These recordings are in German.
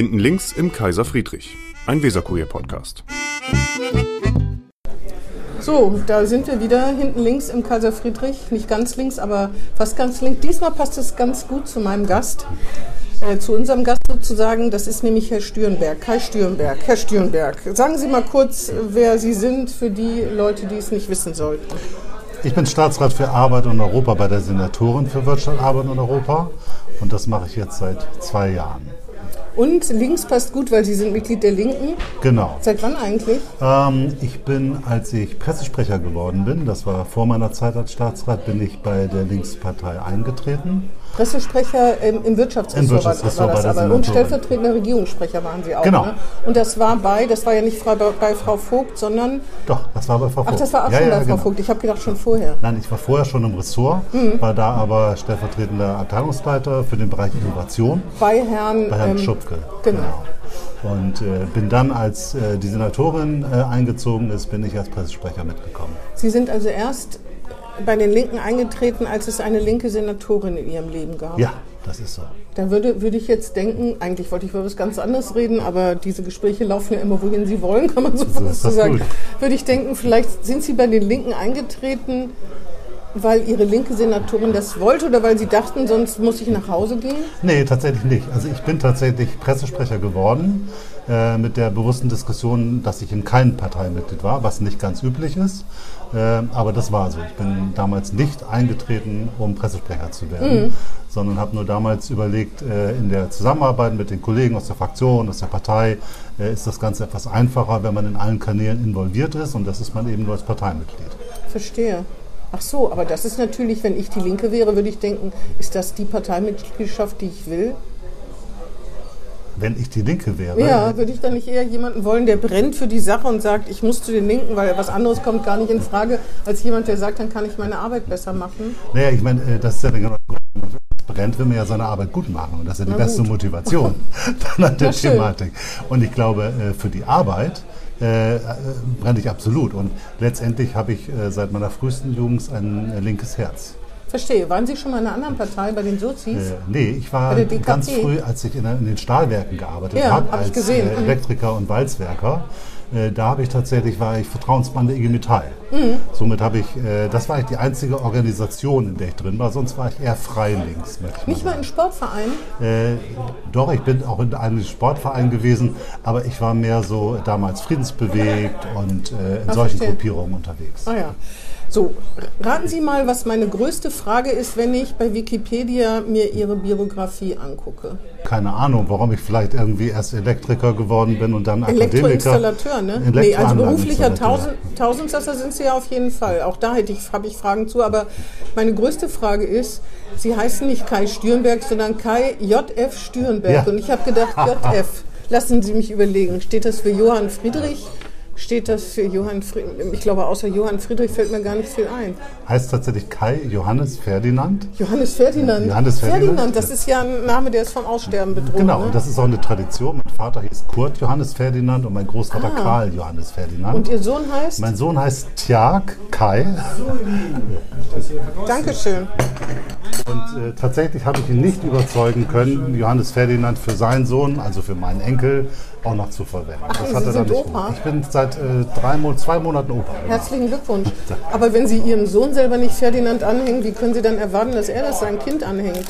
Hinten links im Kaiser Friedrich, ein Weserkurier-Podcast. So, da sind wir wieder hinten links im Kaiser Friedrich. Nicht ganz links, aber fast ganz links. Diesmal passt es ganz gut zu meinem Gast. Äh, zu unserem Gast sozusagen, das ist nämlich Herr Stürenberg, Kai Stürenberg. Herr Stürenberg, sagen Sie mal kurz, wer Sie sind für die Leute, die es nicht wissen sollten. Ich bin Staatsrat für Arbeit und Europa bei der Senatorin für Wirtschaft, Arbeit und Europa und das mache ich jetzt seit zwei Jahren. Und links passt gut, weil Sie sind Mitglied der Linken. Genau. Seit wann eigentlich? Ähm, ich bin, als ich Pressesprecher geworden bin, das war vor meiner Zeit als Staatsrat, bin ich bei der Linkspartei eingetreten. Pressesprecher im, im Wirtschaftsressort, Wirtschaftsressort war das bei aber. Und stellvertretender Regierungssprecher waren Sie auch. Genau. Ne? Und das war bei, das war ja nicht Frau, bei Frau Vogt, sondern, Doch, das war bei Frau Vogt. ach, das war auch ja, schon ja, bei Frau genau. Vogt. Ich habe gedacht schon vorher. Nein, ich war vorher schon im Ressort, war da aber stellvertretender Abteilungsleiter für den Bereich Innovation Bei Herrn, bei Herrn ähm, Schupke. Genau. Und äh, bin dann, als äh, die Senatorin äh, eingezogen ist, bin ich als Pressesprecher mitgekommen. Sie sind also erst bei den Linken eingetreten, als es eine linke Senatorin in Ihrem Leben gab. Ja, das ist so. Da würde, würde ich jetzt denken, eigentlich wollte ich über was ganz anderes reden, aber diese Gespräche laufen ja immer, wohin sie wollen, kann man so fast so sagen. gut. Würde ich denken, vielleicht sind Sie bei den Linken eingetreten, weil Ihre linke Senatorin das wollte oder weil Sie dachten, sonst muss ich nach Hause gehen? Nee, tatsächlich nicht. Also ich bin tatsächlich Pressesprecher geworden äh, mit der bewussten Diskussion, dass ich in keinem Parteimitglied war, was nicht ganz üblich ist. Äh, aber das war so. Ich bin damals nicht eingetreten, um Pressesprecher zu werden, sondern habe nur damals überlegt, äh, in der Zusammenarbeit mit den Kollegen aus der Fraktion, aus der Partei, äh, ist das Ganze etwas einfacher, wenn man in allen Kanälen involviert ist und das ist man eben nur als Parteimitglied. Verstehe. Ach so, aber das ist natürlich, wenn ich die Linke wäre, würde ich denken, ist das die Parteimitgliedschaft, die ich will? Wenn ich die Linke wäre, Ja, würde ich dann nicht eher jemanden wollen, der brennt für die Sache und sagt, ich muss zu den Linken, weil was anderes kommt gar nicht in Frage, als jemand, der sagt, dann kann ich meine Arbeit besser machen. Naja, ich meine, äh, das ist ja der genau brennt, will man ja seine Arbeit gut machen. Und das ist ja die Na beste gut. Motivation dann an der schön. Thematik. Und ich glaube, äh, für die Arbeit äh, brenne ich absolut. Und letztendlich habe ich seit meiner frühesten Jugend ein linkes Herz. Verstehe. Waren Sie schon mal in einer anderen Partei, bei den Sozis? Äh, nee, ich war ganz früh, als ich in, in den Stahlwerken gearbeitet Ja, habe, hab ich als äh, Mhm. Elektriker und Walzwerker. Äh, da habe ich tatsächlich, war ich Vertrauensmann der IG Metall. Mhm. Somit habe ich, äh, das war eigentlich die einzige Organisation, in der ich drin war. Sonst war ich eher frei links. ich Nicht mal in Sportvereinen? Äh, doch, ich bin auch in einem Sportverein gewesen, aber ich war mehr so damals friedensbewegt und äh, in Ah, solchen verstehe. Gruppierungen unterwegs. Ah ja. So, raten Sie mal, was meine größte Frage ist, wenn ich bei Wikipedia mir Ihre Biografie angucke. Keine Ahnung, warum ich vielleicht irgendwie erst Elektriker geworden bin und dann Akademiker. Elektroinstallateur, ne? Nee, also beruflicher. Tausend, Tausendsasser sind Sie ja auf jeden Fall. Auch da hätte ich, habe ich Fragen zu. Aber meine größte Frage ist, Sie heißen nicht Kai Stürenberg, sondern Kai J.F. Stürenberg. Ja. Und ich habe gedacht, J.F. Lassen Sie mich überlegen. Steht das für Johann Friedrich? Steht das für Johann Friedrich? Ich glaube, außer Johann Friedrich fällt mir gar nicht viel ein. Heißt tatsächlich Kai Johannes Ferdinand. Johannes Ferdinand. Johannes Ferdinand. das ist ja ein Name, der ist vom Aussterben bedroht. Genau, ne? und das ist auch eine Tradition. Mein Vater hieß Kurt Johannes Ferdinand und mein Großvater Ah. Karl Johannes Ferdinand. Und Ihr Sohn heißt? mein Sohn heißt Tjag Kai Dankeschön. und äh, tatsächlich habe ich ihn nicht überzeugen können, Johannes Ferdinand für seinen Sohn, also für meinen Enkel, auch noch zu verwenden. Ach, Sie sind Opa? Ich bin seit äh, drei, zwei Monaten Opa. genau. Herzlichen Glückwunsch. Aber wenn Sie Ihrem Sohn selber nicht Ferdinand anhängen, wie können Sie dann erwarten, dass er das seinem Kind anhängt?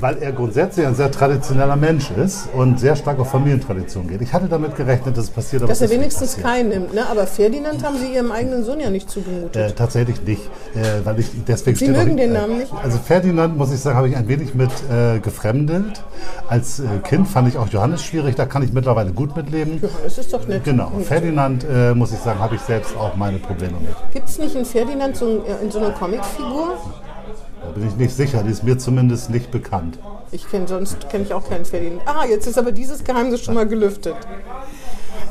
Weil er grundsätzlich ein sehr traditioneller Mensch ist und sehr stark auf Familientradition geht. Ich hatte damit gerechnet, dass es passiert, aber Dass er nicht wenigstens. Kai nimmt. Ne? Aber Ferdinand haben Sie Ihrem eigenen Sohn ja nicht zugemutet. Äh, tatsächlich nicht, äh, weil ich deswegen Sie mögen den Namen nicht? Also Ferdinand, muss ich sagen, habe ich ein wenig mit äh, gefremdelt. Als äh, Kind fand ich auch Johannes schwierig, da kann ich mittlerweile gut mitleben. Das ist doch nett. Genau, Ferdinand, äh, muss ich sagen, habe ich selbst auch meine Probleme mit. Gibt es nicht einen Ferdinand so, ein- in so einer Comicfigur? Da bin ich nicht sicher, die ist mir zumindest nicht bekannt. Ich kenne sonst kenne ich auch keinen Ferdinand. Ah, jetzt ist aber dieses Geheimnis schon mal gelüftet.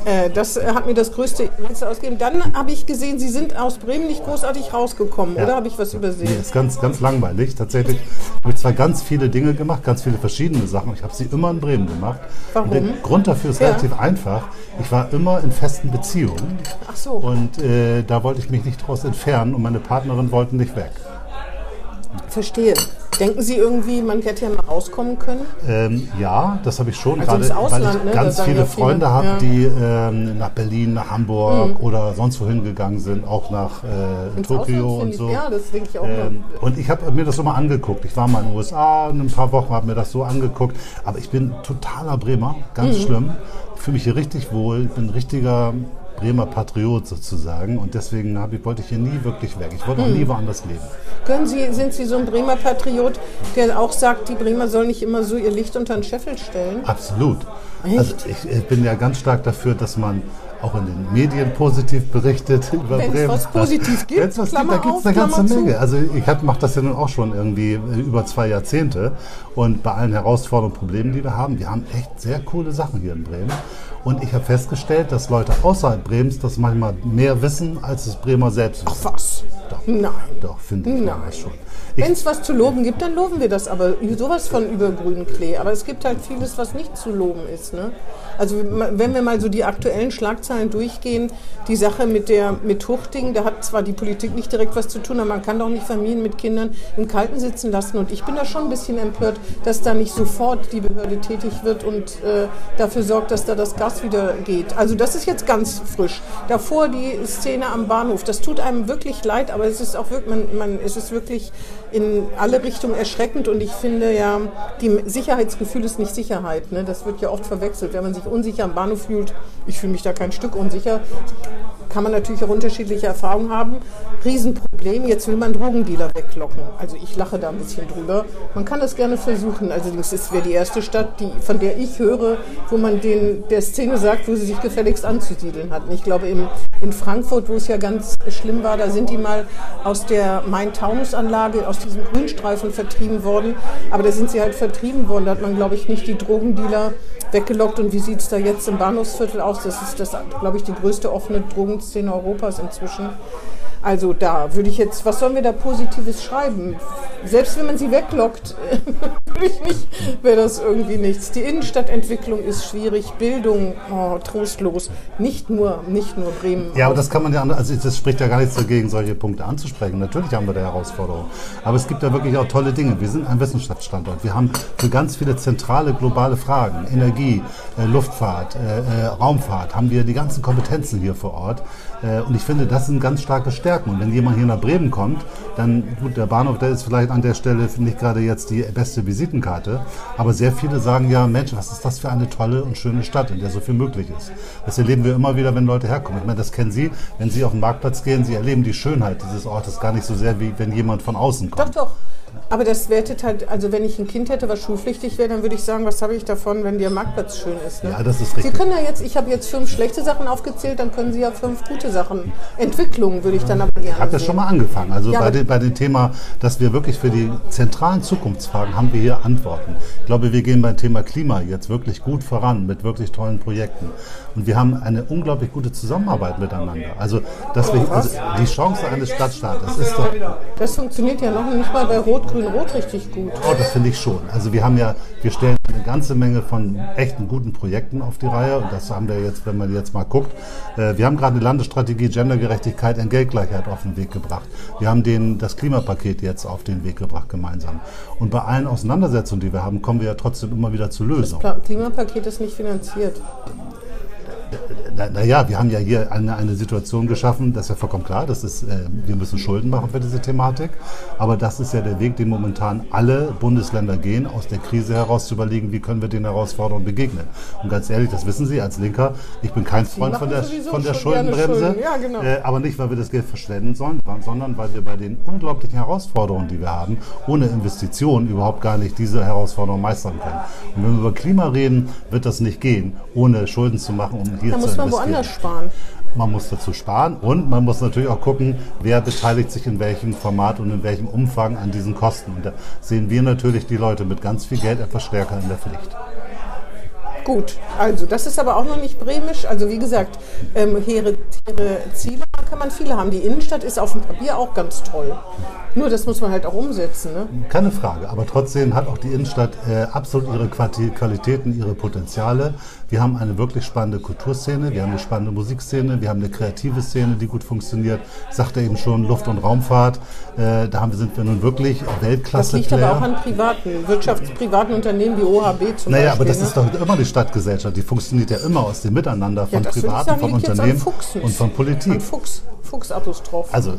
Äh, das äh, hat mir das größte Interesse ausgegeben. Dann habe ich gesehen, Sie sind aus Bremen nicht großartig rausgekommen, Ja. oder habe ich was Nee, übersehen? ist ganz, ganz langweilig. Tatsächlich habe ich zwar ganz viele Dinge gemacht, ganz viele verschiedene Sachen. Ich habe sie immer in Bremen gemacht. Warum? Und der Grund dafür ist Ja. relativ einfach. Ich war immer in festen Beziehungen. Ach so. Und äh, da wollte ich mich nicht daraus entfernen und meine Partnerin wollten nicht weg. Verstehe. Denken Sie irgendwie, man hätte ja mal rauskommen können? Ähm, ja, das habe ich schon Also gerade, ins Ausland, weil ich ne? ganz viele ja viele, Freunde habe, ja. die ähm, nach Berlin, nach Hamburg oder sonst wohin gegangen sind, auch nach äh, Tokio und so. ich, ja, das denke ich auch Ähm, und ich habe mir das so mal angeguckt. Ich war mal in den USA ein paar Wochen, habe mir das so angeguckt. Aber ich bin totaler Bremer, ganz Mhm. schlimm. Ich fühle mich hier richtig wohl. Ich bin ein richtiger Bremer Patriot sozusagen. Und deswegen hab ich, wollte ich hier nie wirklich weg. Ich wollte auch nie woanders leben. Können Sie, sind Sie so ein Bremer Patriot, der auch sagt, die Bremer sollen nicht immer so ihr Licht unter den Scheffel stellen? Absolut. Echt? Also ich, ich bin ja ganz stark dafür, dass man auch in den Medien positiv berichtet über Wenn's Bremen. was positiv gibt, Wenn's was Klammer gibt, da gibt es eine ganze Klammer zu. Menge. Also ich mache das ja nun auch schon irgendwie äh, über zwei Jahrzehnte. Und bei allen Herausforderungen und Problemen, die wir haben, wir haben echt sehr coole Sachen hier in Bremen. Und ich habe festgestellt, dass Leute außerhalb Bremens das manchmal mehr wissen, als es Bremer selbst wissen. Was? Doch. Nein. Doch, finde ich Nein. schon. Wenn es was zu loben gibt, dann loben wir das, aber sowas von über grünen Klee. Aber es gibt halt vieles, was nicht zu loben ist. Ne? Also wenn wir mal so die aktuellen Schlagzeilen durchgehen, die Sache mit der mit Huchting, da hat zwar die Politik nicht direkt was zu tun, aber man kann doch nicht Familien mit Kindern im Kalten sitzen lassen. Und ich bin da schon ein bisschen empört, dass da nicht sofort die Behörde tätig wird und äh, dafür sorgt, dass da das Gas wieder geht. Also das ist jetzt ganz frisch. Davor die Szene am Bahnhof, das tut einem wirklich leid, aber es ist auch wirklich, man, man, es ist wirklich in alle Richtungen erschreckend und ich finde ja, die Sicherheitsgefühl ist nicht Sicherheit. Ne? Das wird ja oft verwechselt. Wenn man sich unsicher am Bahnhof fühlt, ich fühle mich da kein Stück unsicher, kann man natürlich auch unterschiedliche Erfahrungen haben. Riesenproblem, jetzt will man Drogendealer weglocken. Also ich lache da ein bisschen drüber. Man kann das gerne versuchen. Allerdings ist wäre die erste Stadt, die, von der ich höre, wo man den, der Szene sagt, wo sie sich gefälligst anzusiedeln hat. Ich glaube, im, in Frankfurt, wo es ja ganz schlimm war, da sind die mal aus der Main-Taunus-Anlage, aus diesem Grünstreifen vertrieben worden. Aber da sind sie halt vertrieben worden. Da hat man, glaube ich, nicht die Drogendealer weggelockt. Und wie sieht es da jetzt im Bahnhofsviertel aus? Das ist, das, glaube ich, die größte offene Drogenszene Europas inzwischen. Also da würde ich jetzt, was sollen wir da Positives schreiben? Selbst wenn man sie weglockt, würde ich nicht, wäre das irgendwie nichts. Die Innenstadtentwicklung ist schwierig, Bildung oh, trostlos. Nicht nur, nicht nur Bremen. Ja, aber das kann man ja, also das spricht ja gar nichts dagegen, solche Punkte anzusprechen. Natürlich haben wir da Herausforderungen. Aber es gibt ja wirklich auch tolle Dinge. Wir sind ein Wissenschaftsstandort. Wir haben für ganz viele zentrale globale Fragen, Energie, äh, Luftfahrt, äh, äh, Raumfahrt, haben wir die ganzen Kompetenzen hier vor Ort. Äh, und ich finde, das sind ganz starke Stärken. Und wenn jemand hier nach Bremen kommt, dann, gut, der Bahnhof, der ist vielleicht an der Stelle, finde ich gerade jetzt die beste Visitenkarte. Aber sehr viele sagen ja, Mensch, was ist das für eine tolle und schöne Stadt, in der so viel möglich ist. Das erleben wir immer wieder, wenn Leute herkommen. Ich meine, das kennen Sie, wenn Sie auf den Marktplatz gehen, Sie erleben die Schönheit dieses Ortes gar nicht so sehr, wie wenn jemand von außen kommt. Doch, doch. Aber das wertet halt, also wenn ich ein Kind hätte, was schulpflichtig wäre, dann würde ich sagen, was habe ich davon, wenn der Marktplatz schön ist. Ne? Ja, das ist Sie richtig. können ja jetzt, ich habe jetzt fünf schlechte Sachen aufgezählt, dann können Sie ja fünf gute Sachen. Entwicklung würde ich dann aber gerne Ich habe sehen. schon mal angefangen. Also Ja, bei, dem, bei dem Thema, dass wir wirklich für die zentralen Zukunftsfragen haben wir hier Antworten. Ich glaube, wir gehen beim Thema Klima jetzt wirklich gut voran mit wirklich tollen Projekten. Und wir haben eine unglaublich gute Zusammenarbeit miteinander. Also, dass wir, also die Chance eines Stadtstaates ist doch, Das funktioniert ja noch nicht mal bei Rot-Grün-Rot richtig gut. Oh, das finde ich schon. Also wir haben ja, wir stellen eine ganze Menge von echten guten Projekten auf die Reihe und das haben wir jetzt, wenn man jetzt mal guckt. Äh, wir haben gerade eine Landesstrategie Gendergerechtigkeit, Entgeltgleichheit auf den Weg gebracht. Wir haben den, das Klimapaket jetzt auf den Weg gebracht gemeinsam. Und bei allen Auseinandersetzungen, die wir haben, kommen wir ja trotzdem immer wieder zu Lösungen. Pla- Klimapaket ist nicht finanziert. Naja, na ja, wir haben ja hier eine, eine Situation geschaffen, das ist ja vollkommen klar, das ist, äh, wir müssen Schulden machen für diese Thematik, aber das ist ja der Weg, den momentan alle Bundesländer gehen, aus der Krise heraus zu überlegen, wie können wir den Herausforderungen begegnen. Und ganz ehrlich, das wissen Sie als Linker, ich bin kein Freund von der, von der Schuldenbremse, Schulden. Ja, genau. äh, aber nicht, weil wir das Geld verschwenden sollen, sondern weil wir bei den unglaublichen Herausforderungen, die wir haben, ohne Investitionen überhaupt gar nicht diese Herausforderungen meistern können. Und wenn wir über Klima reden, wird das nicht gehen, ohne Schulden zu machen, um hier zu muss man woanders sparen. Man muss dazu sparen und man muss natürlich auch gucken, wer beteiligt sich in welchem Format und in welchem Umfang an diesen Kosten. Und da sehen wir natürlich die Leute mit ganz viel Geld etwas stärker in der Pflicht. Gut, also das ist aber auch noch nicht bremisch. Also wie gesagt, ähm, hehre, hehre Ziele kann man viele haben. Die Innenstadt ist auf dem Papier auch ganz toll. Nur das muss man halt auch umsetzen. Ne? Keine Frage, aber trotzdem hat auch die Innenstadt äh, absolut ihre Qualitäten, ihre Potenziale. Wir haben eine wirklich spannende Kulturszene, wir haben eine spannende Musikszene, wir haben eine kreative Szene, die gut funktioniert. Ich sagte eben schon, Luft- und Raumfahrt, äh, da haben, sind wir nun wirklich Das liegt Weltklasse-Player. aber auch an privaten, wirtschaftsprivaten Unternehmen wie OHB zum Naja, Beispiel. aber das ne? ist doch immer die Stadtgesellschaft. Die funktioniert ja immer aus dem Miteinander von ich Privaten, sagen, von Unternehmen und von Politik. An Fuchs, Fuchsapostroph. Also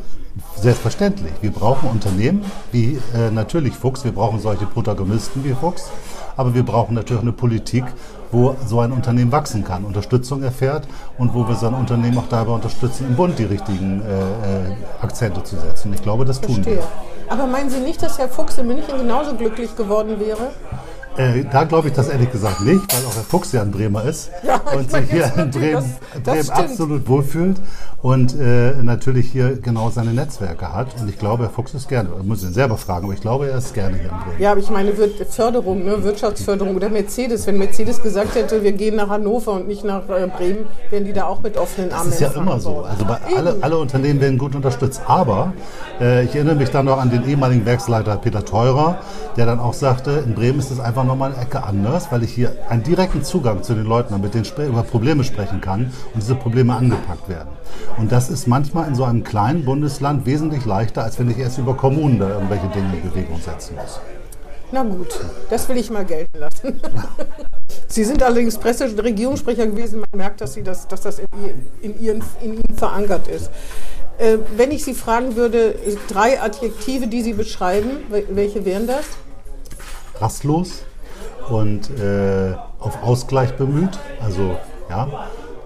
selbstverständlich. Wir brauchen Unternehmen wie äh, natürlich Fuchs. Wir brauchen solche Protagonisten wie Fuchs. Aber wir brauchen natürlich eine Politik, wo so ein Unternehmen wachsen kann, Unterstützung erfährt und wo wir so ein Unternehmen auch dabei unterstützen, im Bund die richtigen äh, äh, Akzente zu setzen. Ich glaube, das tun Verstehe. wir. Aber meinen Sie nicht, dass Herr Fuchs in München genauso glücklich geworden wäre? Äh, da glaube ich das ehrlich gesagt nicht, weil auch Herr Fuchs ja ein Bremer ist Ja, und sich hier in Bremen, das- das Bremen absolut wohlfühlt und äh, natürlich hier genau seine Netzwerke hat. Und ich glaube, Herr Fuchs ist gerne, ich muss ihn selber fragen, aber ich glaube, er ist gerne hier in Bremen. Ja, aber ich meine Förderung, ne? Wirtschaftsförderung oder Mercedes. Wenn Mercedes gesagt hätte, wir gehen nach Hannover und nicht nach äh, Bremen, wären die da auch mit offenen Armen Das ist ja immer so. Also alle, alle Unternehmen werden gut unterstützt. Aber äh, ich erinnere mich dann noch an den ehemaligen Werksleiter Peter Teurer, der dann auch sagte, in Bremen ist es einfach nochmal eine Ecke anders, weil ich hier einen direkten Zugang zu den Leuten habe, mit denen ich über Probleme sprechen kann und diese Probleme angepackt werden. Und das ist manchmal in so einem kleinen Bundesland wesentlich leichter, als wenn ich erst über Kommunen da irgendwelche Dinge in Bewegung setzen muss. Na gut, das will ich mal gelten lassen. Sie sind allerdings Presse- und Regierungssprecher gewesen. Man merkt, dass, Sie das, dass das in, in, ihren, in Ihnen verankert ist. Äh, wenn ich Sie fragen würde, äh, drei Adjektive, die Sie beschreiben, wel- welche wären das? rastlos und äh, auf Ausgleich bemüht. Also ja.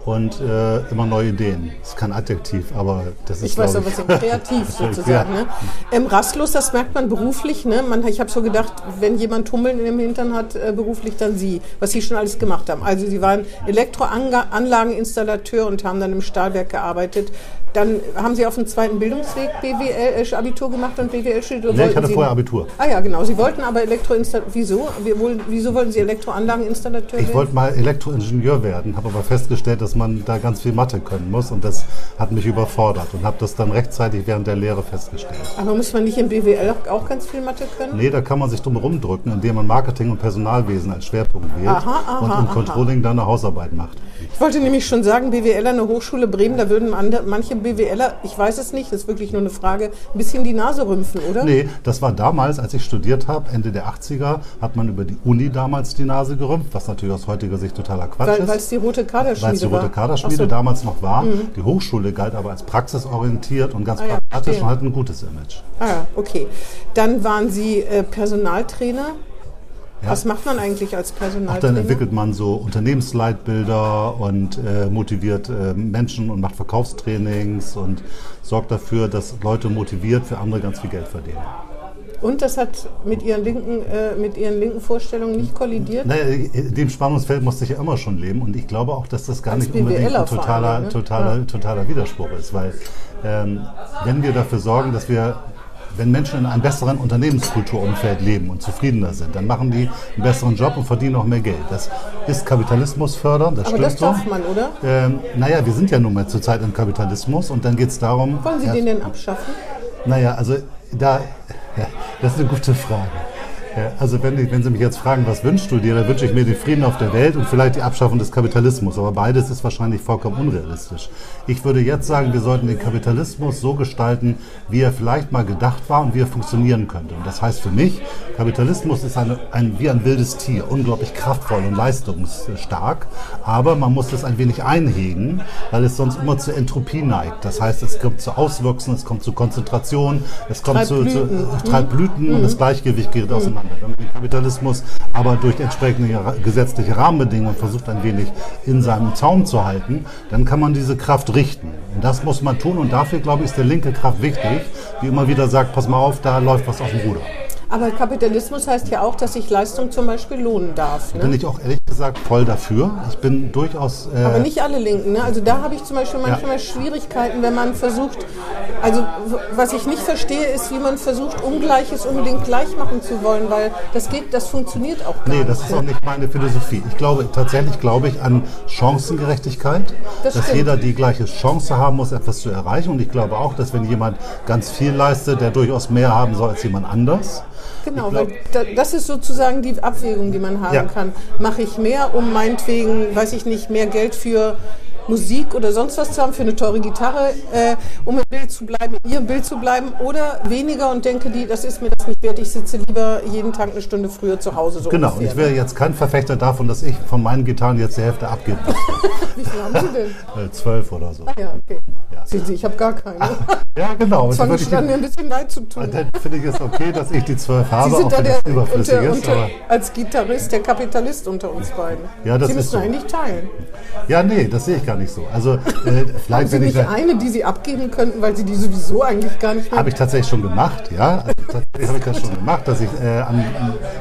Und äh, immer neue Ideen. Das ist kein Adjektiv, aber das ist Ich weiß aber, was sind kreativ sozusagen. Ne? Ähm, rastlos, das merkt man beruflich. Ne? Man, ich habe so gedacht, wenn jemand Tummeln in dem Hintern hat, äh, beruflich dann Sie, was Sie schon alles gemacht haben. Also Sie waren Elektroanlageninstallateur und haben dann im Stahlwerk gearbeitet. Dann haben Sie auf dem zweiten Bildungsweg BWL äh, Abitur gemacht und BWL studiert. Nee, ich hatte Sie- vorher Abitur. Ah ja, genau. Sie wollten aber Elektroinstallateur. Wieso? Wieso wollten Sie Elektroanlageninstallateur Ich werden? wollte mal Elektroingenieur werden, habe aber festgestellt, dass man da ganz viel Mathe können muss und das hat mich überfordert und habe das dann rechtzeitig während der Lehre festgestellt. aber muss man nicht im BWL auch- ganz viel Mathe können? Nee, da kann man sich drum rumdrücken, indem man Marketing und Personalwesen als Schwerpunkt wählt Aha, aha, und im aha. Controlling dann eine Hausarbeit macht. Ich wollte nämlich schon sagen, BWLer, eine Hochschule Bremen, da würden manche BWLer, ich weiß es nicht, das ist wirklich nur eine Frage, ein bisschen die Nase rümpfen, oder? Nee, das war damals, als ich studiert habe, Ende der 80er, hat man über die Uni damals die Nase gerümpft, was natürlich aus heutiger Sicht totaler Quatsch Weil ist. es die rote Kaderschmiede weil es die rote Kaderschmiede so. Mhm. damals noch war. Die Hochschule galt aber als praxisorientiert und ganz Ah ja, pragmatisch verstehe. und hat ein gutes Image. Ah ja, okay. Dann waren Sie äh, Personaltrainer. Ja. Was macht man eigentlich als Auch dann entwickelt man so Unternehmensleitbilder und äh, motiviert äh, Menschen und macht Verkaufstrainings und sorgt dafür, dass Leute motiviert für andere ganz viel Geld verdienen. Und das hat mit Ihren linken, äh, mit Ihren linken Vorstellungen nicht kollidiert? Naja, in dem Spannungsfeld musste ich ja immer schon leben und ich glaube auch, dass das gar Als nicht unbedingt ein totaler, allem, ne? totaler, totaler Widerspruch ist, weil ähm, wenn wir dafür sorgen, dass wir wenn Menschen in einem besseren Unternehmenskulturumfeld leben und zufriedener sind, dann machen die einen besseren Job und verdienen auch mehr Geld. Das ist Kapitalismus fördern, das Aber stimmt das darf so. man, oder? Ähm, naja, wir sind ja nun mal zurzeit im Kapitalismus und dann geht es darum. Wollen Sie ja, den denn abschaffen? naja, also da, ja, das ist eine gute Frage. Also wenn, ich, wenn Sie mich jetzt fragen, was wünschst du dir, dann wünsche ich mir den Frieden auf der Welt und vielleicht die Abschaffung des Kapitalismus. Aber beides ist wahrscheinlich vollkommen unrealistisch. Ich würde jetzt sagen, wir sollten den Kapitalismus so gestalten, wie er vielleicht mal gedacht war und wie er funktionieren könnte. Und das heißt für mich, Kapitalismus ist eine, ein, wie ein wildes Tier, unglaublich kraftvoll und leistungsstark. Aber man muss das ein wenig einhegen, weil es sonst immer zur Entropie neigt. Das heißt, es kommt zu Auswüchsen, es kommt zu Konzentration, es kommt Treibt zu, zu äh, treibt Blüten und das Gleichgewicht gerät auseinander. Wenn man den Kapitalismus aber durch entsprechende gesetzliche Rahmenbedingungen versucht, ein wenig in seinem Zaum zu halten, dann kann man diese Kraft richten. Und das muss man tun und dafür, glaube ich, ist der linke Kraft wichtig, die immer wieder sagt, pass mal auf, da läuft was aus dem Ruder. Aber Kapitalismus heißt ja auch, dass sich Leistung zum Beispiel lohnen darf. Bin Ne? ich auch ehrlich gesagt voll dafür. Ich bin durchaus. Äh, Aber nicht alle Linken. Ne? Also da habe ich zum Beispiel manchmal Ja. Schwierigkeiten, wenn man versucht, also was ich nicht verstehe, ist, wie man versucht, Ungleiches unbedingt gleich machen zu wollen, weil das geht, das funktioniert auch gar Nee, nicht. das ist ne? auch nicht meine Philosophie. Ich glaube, tatsächlich glaube ich an Chancengerechtigkeit, Das dass stimmt. jeder die gleiche Chance haben muss, etwas zu erreichen. Und ich glaube auch, dass wenn jemand ganz viel leistet, der durchaus mehr haben soll als jemand anders. Genau, weil da, das ist sozusagen die Abwägung, die man haben Ja. kann. Mache ich mehr, um meinetwegen, weiß ich nicht, mehr Geld für Musik oder sonst was zu haben, für eine teure Gitarre, äh, um im Bild zu bleiben, in ihrem Bild zu bleiben, oder weniger und denke, die, das ist mir das nicht wert, ich sitze lieber jeden Tag eine Stunde früher zu Hause. So Genau, ungefähr, ich wäre jetzt kein Verfechter davon, dass ich von meinen Gitarren jetzt die Hälfte abgebe. ne? Wie viel haben Sie denn? Äh, Zwölf oder so. Ah ja, okay. Ja. Sehen Sie, ich habe gar keine. Ja, genau. Das fand ich dann mir ein bisschen leid zu tun. dann finde ich es okay, dass ich die zwölf habe, Sie sind auch da wenn der, überflüssig unter, ist. unter, als Gitarrist der Kapitalist unter uns beiden. Ja, das Sie ist müssen so. eigentlich teilen. ja, nee, das sehe ich gar nicht so. Also äh, vielleicht, wenn ich nicht eine, die Sie abgeben könnten, weil Sie die sowieso eigentlich gar nicht Habe ich tatsächlich schon gemacht, ja. Also tatsächlich habe ich das schon gemacht, dass ich äh, an,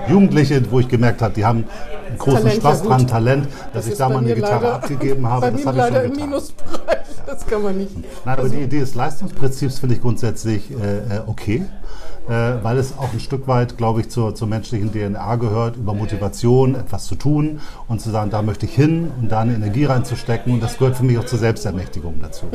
Jugendliche, wo ich gemerkt habe, die haben einen großen Talent, Spaß ja, dran. Talent, dass ich ist da mal eine Gitarre leider- abgegeben habe. Bei das habe ich leider schon im getan. Minusbereich. Das kann man nicht. Nein, aber die Idee des Leistungsprinzips finde ich grundsätzlich äh, äh, okay, weil es auch ein Stück weit, glaube ich, zur, zur menschlichen DNA gehört, über Motivation etwas zu tun und zu sagen, da möchte ich hin und da eine Energie reinzustecken. Und das gehört für mich auch zur Selbstermächtigung dazu.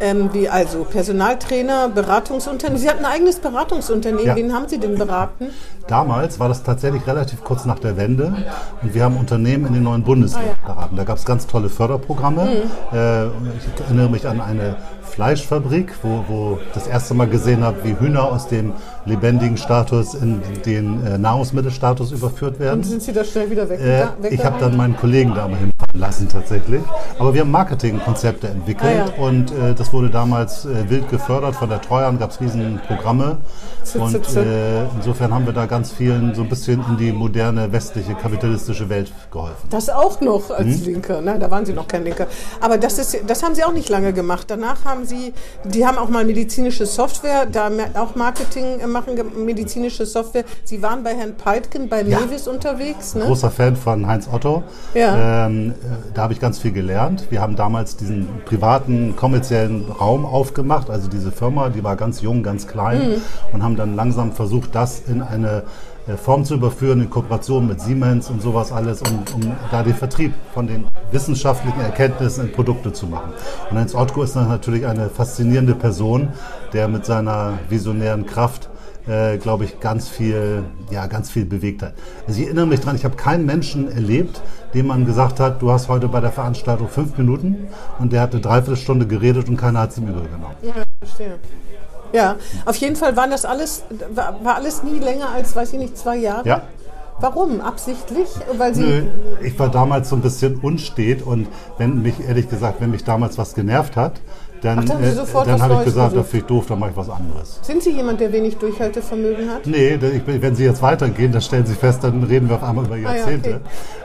Ähm, wie also Personaltrainer, Beratungsunternehmen. Sie hatten ein eigenes Beratungsunternehmen. Ja. Wen haben Sie denn beraten? Damals war das tatsächlich relativ kurz nach der Wende und wir haben Unternehmen in den neuen Bundesländern Ah, beraten. Da gab es ganz tolle Förderprogramme. Mhm. Äh, ich erinnere mich an eine Fleischfabrik, wo, ich das erste Mal gesehen habe, wie Hühner aus dem lebendigen Status in den äh, Nahrungsmittelstatus überführt werden. Und sind Sie da schnell wieder weg? Äh, ich habe dann meinen Kollegen da mal hinfahren lassen tatsächlich. Aber wir haben Marketingkonzepte entwickelt Ah, ja. und äh, das wurde damals äh, wild gefördert. Von der Treuhand gab es riesen Programme. Zit, Und zit, zit. äh, insofern haben wir da ganz vielen so ein bisschen in die moderne westliche kapitalistische Welt geholfen. Das auch noch als Hm? Linker. Nein, da waren Sie noch kein Linker. Aber das, ist, das haben Sie auch nicht lange gemacht. Danach haben Sie, die haben auch mal medizinische Software, da auch Marketing äh, machen, medizinische Software. Sie waren bei Herrn Peitgen bei Ja. Mewis unterwegs, ne? Großer Fan von Heinz Otto. Ja. Ähm, äh, da habe ich ganz viel gelernt. Wir haben damals diesen privaten, kommerziellen Raum aufgemacht. Also diese Firma, die war ganz jung, ganz klein Mhm. und haben dann langsam versucht, das in eine äh, Form zu überführen, in Kooperation mit Siemens und sowas alles, um, um da den Vertrieb von den wissenschaftlichen Erkenntnissen in Produkte zu machen. Und Heinz Otto ist dann natürlich eine faszinierende Person, der mit seiner visionären Kraft äh, glaube ich, ganz viel, ja, ganz viel bewegt hat. Also ich erinnere mich dran, ich habe keinen Menschen erlebt, dem man gesagt hat, du hast heute bei der Veranstaltung fünf Minuten und der hat eine Dreiviertelstunde geredet und keiner hat es ihm übel genommen. Ja, verstehe. Ja, auf jeden Fall waren das alles, war, war alles nie länger als, weiß ich nicht, zwei Jahre. Ja. Warum? Absichtlich? Weil Sie. Nö, ich war damals so ein bisschen unstet und wenn mich, ehrlich gesagt, wenn mich damals was genervt hat, dann, Ach, äh, dann habe ich gesagt, das finde ich doof, dann mache ich was anderes. Sind Sie jemand, der wenig Durchhaltevermögen hat? Nee, bin, wenn Sie jetzt weitergehen, dann stellen Sie fest, dann reden wir auf einmal über Ah, ja, Jahrzehnte. okay.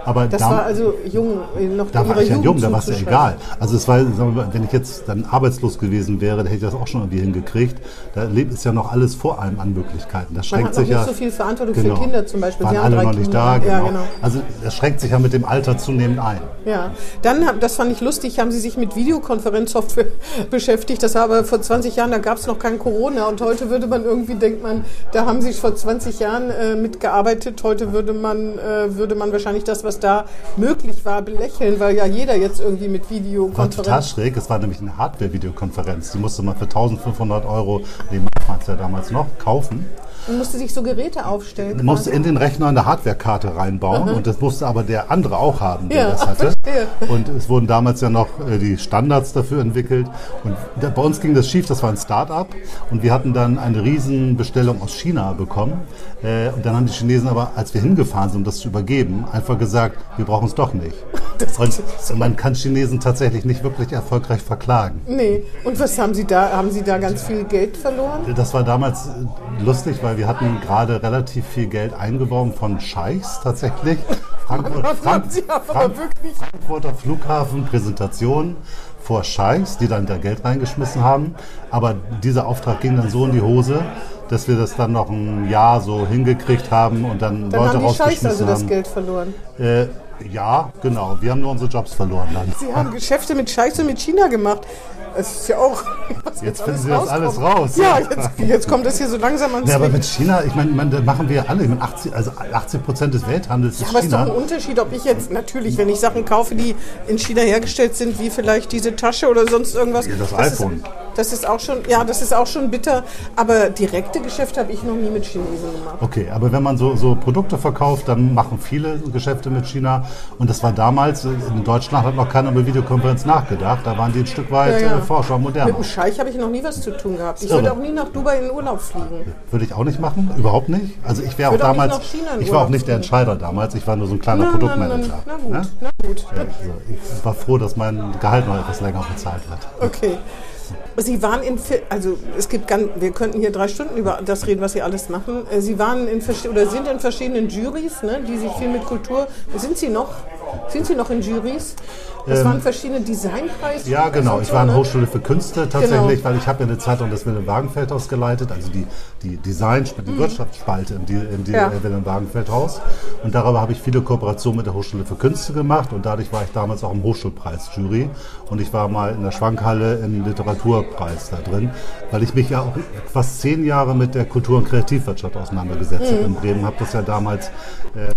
Aber Das dam- war also jung, äh, noch Da war ich ja Jugend jung, da war es ja egal. Also es war, mal, wenn ich jetzt dann arbeitslos gewesen wäre, dann hätte ich das auch schon irgendwie hingekriegt. Da lebt es ja noch alles vor einem an Möglichkeiten. Das Man schränkt hat noch sich nicht ja. so viel Verantwortung Genau. für Kinder zum Beispiel. Waren Sie alle noch nicht Kinder. da, genau. Ja, genau. Also das schränkt sich ja mit dem Alter zunehmend ein. Ja, dann, das fand ich lustig, haben Sie sich mit Videokonferenzsoftware beschäftigt. Das war aber vor 20 Jahren, da gab es noch kein Corona. Und heute würde man irgendwie, denkt man, da haben Sie vor 20 Jahren äh, mitgearbeitet. Heute würde man, äh, würde man wahrscheinlich das, was da möglich war, belächeln, weil ja jeder jetzt irgendwie mit War total Videokonferenz... schräg. Es war nämlich eine Hardware-Videokonferenz. Die musste man für 1500 Euro, Mark war es ja damals noch, kaufen. Man musste sich so Geräte aufstellen. Man musste in den Rechner eine Hardwarekarte reinbauen und das musste aber der andere auch haben, der Ja, das hatte. Und es wurden damals ja noch äh, die Standards dafür entwickelt. Und bei uns ging das schief, das war ein Start-up und wir hatten dann eine Riesenbestellung aus China bekommen. Äh, und dann haben die Chinesen aber, als wir hingefahren sind, um das zu übergeben, einfach gesagt, wir brauchen es doch nicht. Und man kann Chinesen tatsächlich nicht wirklich erfolgreich verklagen. Nee. Und was haben Sie da? Haben Sie da ganz viel Geld verloren? Das war damals äh, lustig, weil wir hatten gerade relativ viel Geld eingeworben von Scheichs tatsächlich. Haben Sie aber wirklich. Frankfurter Flughafen, Präsentation, vor Scheichs, die dann da Geld reingeschmissen haben. Aber dieser Auftrag ging dann so in die Hose, dass wir das dann noch ein Jahr so hingekriegt haben und dann, Dann Leute haben die Scheichs rausgeschmissen also das. Geld verloren. Äh, ja, genau. Wir haben nur unsere Jobs verloren dann. Sie haben Geschäfte mit Scheichs und mit China gemacht. Das ist ja auch. Was Jetzt finden Sie das alles raus. Ja, jetzt, jetzt kommt das hier so langsam ans Ja, aber mit China, ich meine, meine, da machen wir alle. Ich meine, 80, also 80 Prozent des Welthandels ist Aber es ist doch China. ein Unterschied, ob ich jetzt, natürlich, wenn ich Sachen kaufe, die in China hergestellt sind, wie vielleicht diese Tasche oder sonst irgendwas. Ja, das Ist, iPhone. Das ist auch schon, ja, das ist auch schon bitter. Aber direkte Geschäfte habe ich noch nie mit Chinesen gemacht. Okay, aber wenn man so, so Produkte verkauft, dann machen viele Geschäfte mit China. Und das war damals, in Deutschland hat noch keiner über Videokonferenz nachgedacht. Da waren die ein Stück weit Ja, ja. äh, forscher und Mit moderner. dem Scheich habe ich noch nie was zu tun gehabt. Ich würde auch nie nach Dubai in den Urlaub fliegen. Würde ich auch nicht machen, überhaupt nicht. Also ich wäre auch damals, ich war auch nicht der. Entscheider damals. Ich war nur so ein kleiner Na, na, na, Produktmanager. na gut, ne? na gut. Ja, also ich war froh, dass mein Gehalt noch etwas länger bezahlt wird. Okay. Sie waren in, also es gibt ganz, wir könnten hier drei Stunden über das reden, was Sie alles machen. Äh, Sie waren in oder sind in verschiedenen Juries, ne, die sich viel mit Kultur. Sind Sie noch? Sind Sie noch in Juries? Das waren verschiedene Designpreise. Ähm, Ja, genau. Ich war an Hochschule für Künste tatsächlich, Genau. weil ich habe ja eine Zeitung des Wilhelm Wagenfeld Haus geleitet, also die, die Design, die Wirtschaftsspalte im, im Mhm. Ja. äh, Wilhelm Wagenfeld Haus. Und darüber habe ich viele Kooperationen mit der Hochschule für Künste gemacht und dadurch war ich damals auch im Hochschulpreis-Jury und ich war mal in der Schwankhalle im Literaturpreis da drin, weil ich mich ja auch fast zehn Jahre mit der Kultur- und Kreativwirtschaft auseinandergesetzt Mhm. habe in Bremen. Habe das ja damals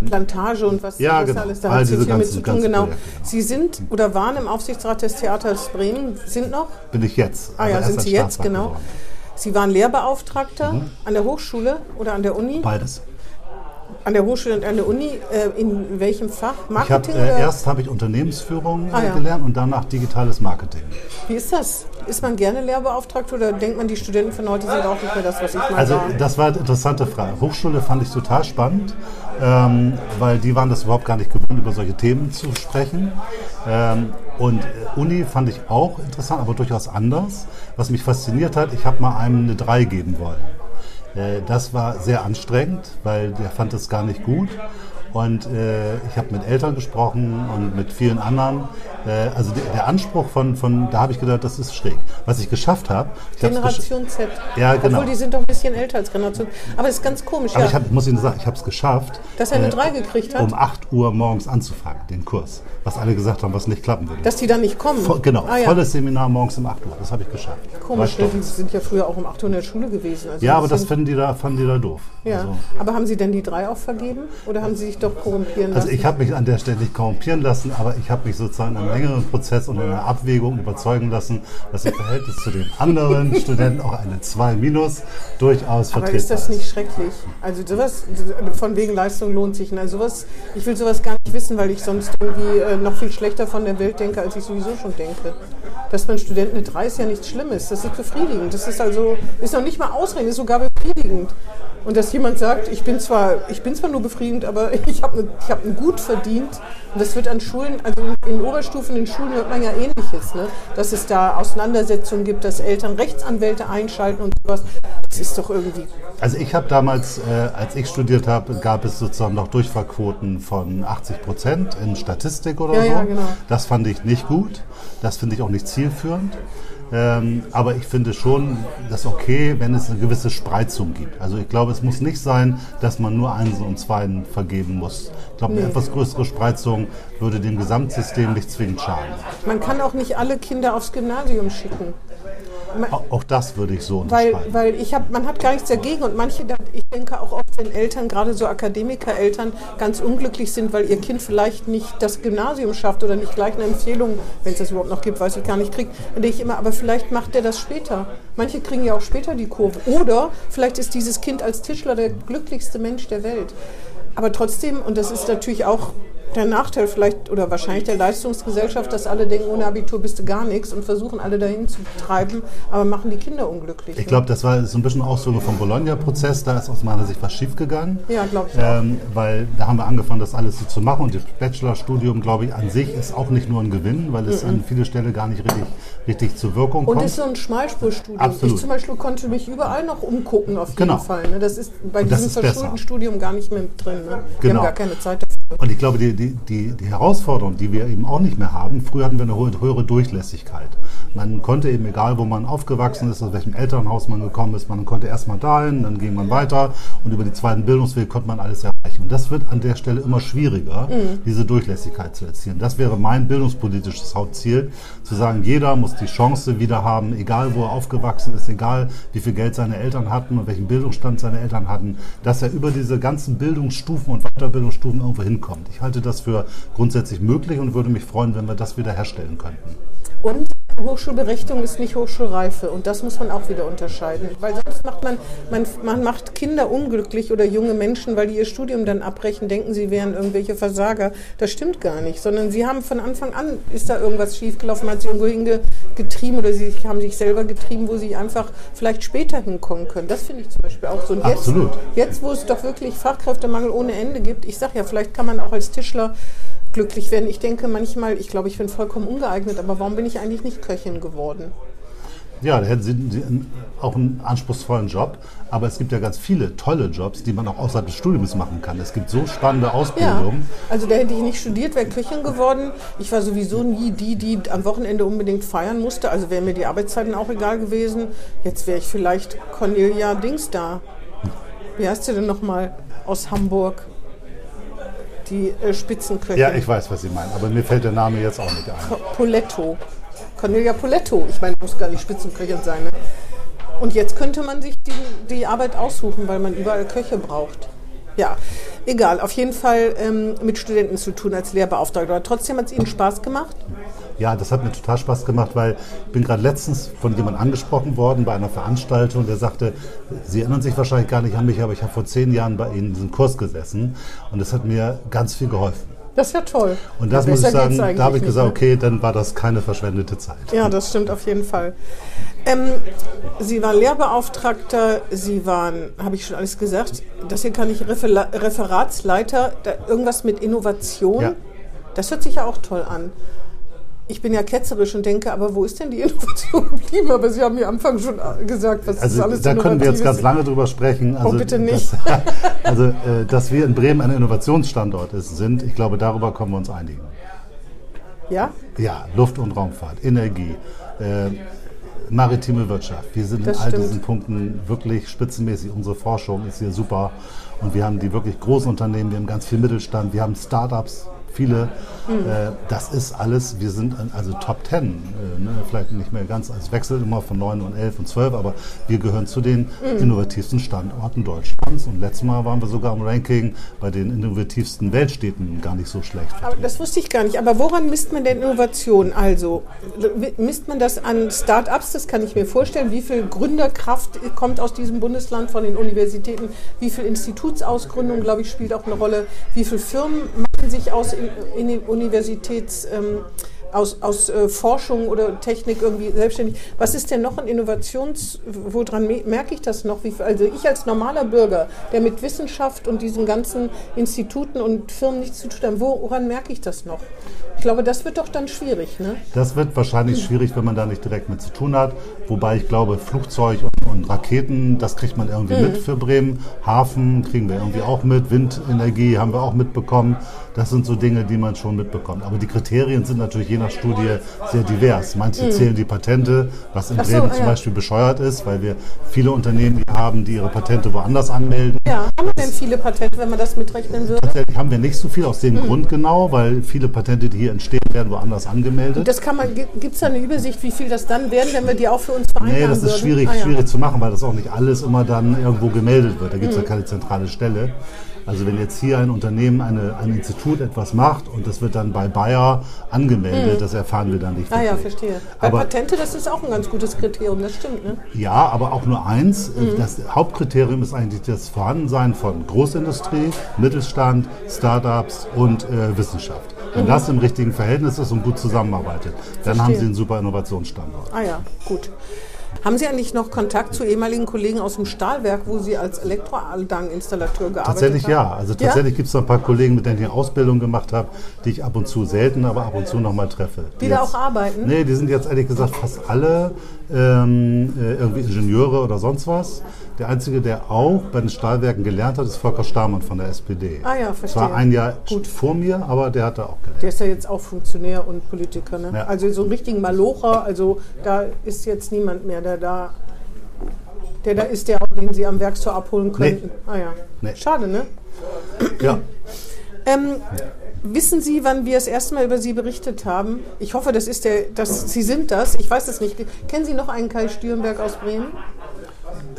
Plantage und was, Ja, genau. alles da All hat Sie diese ganzen- zu tun. Genau. Genau. Sie sind oder waren im Aufsichtsrat des Theaters Bremen, sind noch? bin ich jetzt. Ah ja, erst sind Sie jetzt, genau. geworden. Sie waren Lehrbeauftragter an der Hochschule oder an der Uni? Beides. An der Hochschule und an der Uni. Äh, in welchem Fach? Ich hab, Marketing? äh, oder? erst habe ich Unternehmensführung Ah, äh, ja. gelernt und danach digitales Marketing. Wie ist das? Ist man gerne Lehrbeauftragter oder denkt man, die Studenten von heute sind auch nicht mehr das, was ich mal Also war? das war eine interessante Frage. Hochschule fand ich total spannend, ähm, weil die waren das überhaupt gar nicht gewohnt, über solche Themen zu sprechen. Ähm, und äh, Uni fand ich auch interessant, aber durchaus anders. Was mich fasziniert hat, ich habe mal einem eine 3 geben wollen. Äh, das war sehr anstrengend, weil der fand es gar nicht gut. Und äh, ich habe mit Eltern gesprochen und mit vielen anderen. Äh, also der, der Anspruch von, von, da habe ich gedacht, das ist schräg. Was ich geschafft habe, hab's gesch- Generation Z. Ja, genau. Obwohl, die sind doch ein bisschen älter als Generation. Aber es ist ganz komisch, Aber ja. ich hab, muss Ihnen sagen, ich habe es geschafft, Dass er eine äh, 3 gekriegt hat? um 8 Uhr morgens anzufangen, den Kurs. Was alle gesagt haben, was nicht klappen würde. dass die dann nicht kommen. Voll, genau, Ah, ja. volles Seminar morgens um 8 Uhr. Das habe ich geschafft. Komisch, die sind ja früher auch um 8 Uhr in der Schule gewesen. Also Ja, aber das finden die da, fanden die da doof. Ja, Also, aber haben Sie denn die 3 auch vergeben? Oder haben Sie sich doch korrumpieren lassen? also ich habe mich an der Stelle nicht korrumpieren lassen, aber ich habe mich sozusagen in einem längeren Prozess und in einer Abwägung überzeugen lassen, dass im Verhältnis zu den anderen Studenten auch eine 2 minus durchaus Aber vertretbar ist das nicht schrecklich? Also sowas, von wegen Leistung lohnt sich. Also sowas, ich will sowas gar nicht wissen, weil ich sonst irgendwie äh, noch viel schlechter von der Welt denke, als ich sowieso schon denke. Dass man Studenten eine 3 ist ja nichts Schlimmes. Das ist befriedigend. Das ist also, ist noch nicht mal ausregend, ist sogar befriedigend. Und dass jemand sagt, ich bin zwar, ich bin zwar nur befriedigend, aber ich habe ich hab ein Gut verdient. Und das wird an Schulen, also in, in Oberstufen, in Schulen hört man ja ähnliches, ne? dass es da Auseinandersetzungen gibt, dass Eltern Rechtsanwälte einschalten und sowas. Das ist doch irgendwie Also ich habe damals, äh, als ich studiert habe, gab es sozusagen noch Durchfallquoten von 80 Prozent in Statistik oder Ja, so. ja, genau. Das fand ich nicht gut. Das finde ich auch nicht zielführend. Ähm, aber ich finde schon, das okay, wenn es eine gewisse Spreizung gibt. Also ich glaube, es muss nicht sein, dass man nur Einsen und Zweien vergeben muss. Ich glaube, eine etwas größere Spreizung würde dem Gesamtsystem nicht zwingend schaden. Man kann auch nicht alle Kinder aufs Gymnasium schicken. Auch, das würde ich so Weil, unterschreiben. weil ich hab, man hat gar nichts dagegen und manche, ich denke auch oft, wenn Eltern, gerade so Akademikereltern, ganz unglücklich sind, weil ihr Kind vielleicht nicht das Gymnasium schafft oder nicht gleich eine Empfehlung, wenn es das überhaupt noch gibt, weiß ich gar nicht, kriegt, dann denke ich immer, aber vielleicht macht der das später. Manche kriegen ja auch später die Kurve. Oder vielleicht ist dieses Kind als Tischler der glücklichste Mensch der Welt. Aber trotzdem, und das ist natürlich auch der Nachteil vielleicht oder wahrscheinlich der Leistungsgesellschaft, dass alle denken, ohne Abitur bist du gar nichts und versuchen alle dahin zu treiben, aber machen die Kinder unglücklich. Ich glaube, das war so ein bisschen Ausdruck vom Bologna-Prozess. Da ist aus meiner Sicht was schiefgegangen. Ja, glaub ich auch. Ähm, weil da haben wir angefangen, das alles so zu machen. Und das Bachelorstudium, glaube ich, an sich ist auch nicht nur ein Gewinn, weil es an viele Stellen gar nicht richtig, richtig zur Wirkung Und kommt. ist so ein Schmalspurstudium. Absolut. Ich zum Beispiel konnte mich überall noch umgucken auf jeden Genau. Fall. Ne? Das ist bei Und diesem verschulten Studium gar nicht mehr drin. Ne? Genau. haben gar keine Zeit dafür. Und ich glaube, die, die, die, die Herausforderung, die wir eben auch nicht mehr haben, früher hatten wir eine höhere Durchlässigkeit. Man konnte eben, egal wo man aufgewachsen ist, aus welchem Elternhaus man gekommen ist, man konnte erstmal dahin, dann ging man weiter und über die zweiten Bildungswege konnte man alles erreichen. Und das wird an der Stelle immer schwieriger, diese Durchlässigkeit zu erzielen. Das wäre mein bildungspolitisches Hauptziel, zu sagen, jeder muss die Chance wieder haben, egal wo er aufgewachsen ist, egal wie viel Geld seine Eltern hatten und welchen Bildungsstand seine Eltern hatten, dass er über diese ganzen Bildungsstufen und Weiterbildungsstufen irgendwo hinkommt. Ich halte das für grundsätzlich möglich und würde mich freuen, wenn wir das wieder herstellen könnten. Und Hochschulberechtigung ist nicht Hochschulreife und das muss man auch wieder unterscheiden. Weil sonst macht man, man, man macht Kinder unglücklich oder junge Menschen, weil die ihr Studium dann abbrechen, denken, sie wären irgendwelche Versager. Das stimmt gar nicht, sondern sie haben von Anfang an, ist da irgendwas schiefgelaufen, man hat sie irgendwo hingetrieben oder sie haben sich selber getrieben, wo sie einfach vielleicht später hinkommen können. Das finde ich zum Beispiel auch so. Und jetzt, Absolut. jetzt, wo es doch wirklich Fachkräftemangel ohne Ende gibt, ich sage ja, vielleicht kann man auch als Tischler glücklich werden. Ich denke manchmal, ich glaube, ich bin vollkommen ungeeignet, aber warum bin ich eigentlich nicht Köchin geworden? Ja, da hätten Sie auch einen anspruchsvollen Job, aber es gibt ja ganz viele tolle Jobs, die man auch außerhalb des Studiums machen kann. Es gibt so spannende Ja, Ausbildungen. also da hätte ich nicht studiert, wäre Köchin geworden. Ich war sowieso nie die, die am Wochenende unbedingt feiern musste. Also wären mir die Arbeitszeiten auch egal gewesen. Jetzt wäre ich vielleicht Cornelia Dings da. Wie heißt sie denn nochmal aus Hamburg? Die äh, Spitzenköchin. Ja, ich weiß, was Sie meinen, aber mir fällt der Name jetzt auch nicht ein. Po- Poletto. Cornelia Poletto. Ich meine, muss gar nicht Spitzenköchin sein. Ne? Und jetzt könnte man sich die, die Arbeit aussuchen, weil man überall Köche braucht. Ja, egal. Auf jeden Fall ähm, mit Studenten zu tun als Lehrbeauftragter. Aber trotzdem hat es Ihnen Spaß gemacht. Ja, das hat mir total Spaß gemacht, weil ich bin gerade letztens von jemandem angesprochen worden bei einer Veranstaltung, der sagte, Sie erinnern sich wahrscheinlich gar nicht an mich, aber ich habe vor zehn Jahren bei Ihnen diesen Kurs gesessen und das hat mir ganz viel geholfen. Das ist ja toll. Und das ja, muss ich sagen, da habe ich nicht, gesagt, ne? okay, dann war das keine verschwendete Zeit. Ja, das stimmt auf jeden Fall. Ähm, Sie waren Lehrbeauftragter, Sie waren, habe ich schon alles gesagt, das hier kann ich Refera- Referatsleiter, irgendwas mit Innovation. Ja. Das hört sich ja auch toll an. Ich bin ja ketzerisch und denke, aber wo ist denn die Innovation geblieben? Aber Sie haben mir am Anfang schon gesagt, was ist Also alles da können wir jetzt ganz lange drüber sprechen. Also, Oh, bitte nicht. Dass, also, äh, dass wir in Bremen ein Innovationsstandort ist, sind, ich glaube, darüber können wir uns einigen. Ja? Ja, Luft- und Raumfahrt, Energie, äh, maritime Wirtschaft. Wir sind Das in all stimmt. diesen Punkten wirklich spitzenmäßig. Unsere Forschung ist hier super. Und wir haben die wirklich großen Unternehmen, wir haben ganz viel Mittelstand, wir haben Startups, viele. Mhm. Äh, das ist alles, wir sind an- also Top 10, äh, ne? vielleicht nicht mehr ganz, es wechselt immer von 9 und 11 und 12, aber wir gehören zu den Mhm. innovativsten Standorten Deutschlands. Und letztes Mal waren wir sogar im Ranking bei den innovativsten Weltstädten gar nicht so schlecht. Aber das wusste ich gar nicht. Aber woran misst man denn Innovation? Also misst man das an Start-ups? Das kann ich mir vorstellen. Wie viel Gründerkraft kommt aus diesem Bundesland von den Universitäten? Wie viel Institutsausgründung, glaube ich, spielt auch eine Rolle? Wie viele Firmen machen sich aus Universitäts ähm, aus, aus äh, Forschung oder Technik irgendwie selbstständig. Was ist denn noch ein Innovations... Woran me- merke ich das noch? Wie, also ich als normaler Bürger, der mit Wissenschaft und diesen ganzen Instituten und Firmen nichts zu tun hat, woran merke ich das noch? Ich glaube, das wird doch dann schwierig, ne? Das wird wahrscheinlich schwierig, wenn man da nicht direkt mit zu tun hat. Wobei ich glaube, Flugzeug und, und Raketen, das kriegt man irgendwie mit für Bremen. Hafen kriegen wir irgendwie auch mit. Windenergie haben wir auch mitbekommen. Das sind so Dinge, die man schon mitbekommt. Aber die Kriterien sind natürlich je nach Studie sehr divers. Manche zählen die Patente, was in so, Bremen ah zum ja. Beispiel bescheuert ist, weil wir viele Unternehmen hier haben, die ihre Patente woanders anmelden. Ja, haben wir denn viele Patente, wenn man das mitrechnen würde? Tatsächlich haben wir nicht so viel aus dem Hm. Grund genau, weil viele Patente, die hier entstehen, werden woanders angemeldet. Das kann man, gibt es da eine Übersicht, wie viel das dann wären, wenn wir die auch für uns vereinbaren Nee, das ist würden? schwierig, Ah, ja. schwierig zu machen, weil das auch nicht alles immer dann irgendwo gemeldet wird. Da gibt es Mhm. ja keine zentrale Stelle. Also wenn jetzt hier ein Unternehmen, eine, ein Institut etwas macht und das wird dann bei Bayer angemeldet, das erfahren wir dann nicht. Ah ja, verstehe. Bei Aber- Patente, das ist auch ein ganz gutes Kriterium, das stimmt, ne? Ja, aber auch nur eins. Mhm. Das Hauptkriterium ist eigentlich das Vorhandensein von Großindustrie, Mittelstand, Startups und äh, Wissenschaft. Wenn das im richtigen Verhältnis ist und gut zusammenarbeitet, dann haben Mhm. Verstehe. Sie einen super Innovationsstandort. Ah ja, gut. Haben Sie eigentlich noch Kontakt zu ehemaligen Kollegen aus dem Stahlwerk, wo Sie als Elektroanlageninstallateur gearbeitet Tatsächlich haben? ja. Also tatsächlich gibt es noch ein paar Kollegen, mit denen ich Ausbildung gemacht habe, die ich ab und zu selten, aber ab und zu noch mal treffe. Die da auch arbeiten? Nee, die sind jetzt ehrlich gesagt fast alle ähm, äh, irgendwie Ingenieure oder sonst was. Der Einzige, der auch bei den Stahlwerken gelernt hat, ist Volker Stamann von der SPD. Ah ja, verstehe. Zwar ein Jahr Gut. vor mir, aber der hat da auch gelernt. Der ist ja jetzt auch Funktionär und Politiker. Ne? Ja. Also so einen richtigen Malocher, also da ist jetzt niemand mehr, der da, der da ist, der, den Sie am Werkstor abholen könnten. Ah ja. Nee. Schade, ne? Ja, Ähm, wissen Sie, wann wir das erste Mal über Sie berichtet haben? Ich hoffe, das ist der, das, Sie sind das. Ich weiß es nicht. Kennen Sie noch einen Kai Stürenberg aus Bremen?